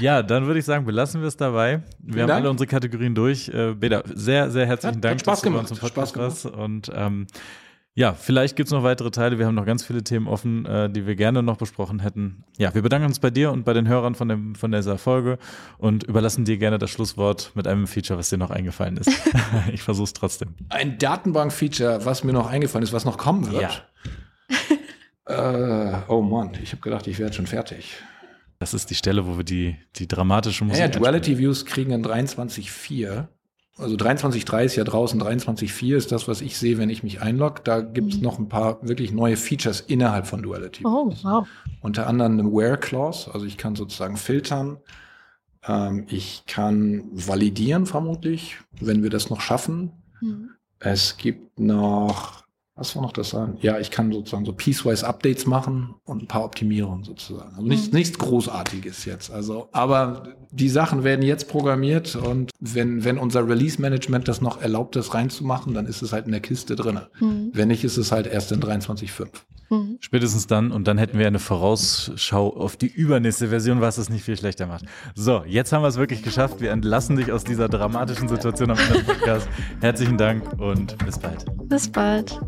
Ja, dann würde ich sagen, belassen wir es dabei. Wir Vielen haben Dank. alle unsere Kategorien durch. Äh, Beda, sehr, sehr herzlichen hat, Dank, hat Spaß dass gemacht. Podcast warst. Und ähm, ja, vielleicht gibt es noch weitere Teile. Wir haben noch ganz viele Themen offen, äh, die wir gerne noch besprochen hätten. Ja, wir bedanken uns bei dir und bei den Hörern von, dem, von dieser Folge und überlassen dir gerne das Schlusswort mit einem Feature, was dir noch eingefallen ist. [LAUGHS] ich versuche es trotzdem. Ein Datenbank-Feature, was mir noch eingefallen ist, was noch kommen wird. Ja. [LAUGHS] äh, oh Mann, ich habe gedacht, ich werde schon fertig. Das ist die Stelle, wo wir die, die dramatische Musik. Ja, ja Duality Views kriegen in 23.4 also 23.3 ist ja draußen, 23.4 ist das, was ich sehe, wenn ich mich einlogge. Da gibt es mhm. noch ein paar wirklich neue Features innerhalb von Duality. Oh, wow. Unter anderem eine Where Clause, also ich kann sozusagen filtern. Ähm, ich kann validieren vermutlich, wenn wir das noch schaffen. Mhm. Es gibt noch was war noch das sagen? Ja, ich kann sozusagen so piecewise Updates machen und ein paar Optimierungen sozusagen. Also nichts, mhm. nichts Großartiges jetzt. Also, aber die Sachen werden jetzt programmiert und wenn, wenn unser Release-Management das noch erlaubt, das reinzumachen, dann ist es halt in der Kiste drin. Mhm. Wenn nicht, ist es halt erst in 23.5. Mhm. Spätestens dann und dann hätten wir eine Vorausschau auf die übernächste Version, was es nicht viel schlechter macht. So, jetzt haben wir es wirklich geschafft. Wir entlassen dich aus dieser dramatischen Situation am Ende des Podcasts. Herzlichen Dank und bis bald. Bis bald.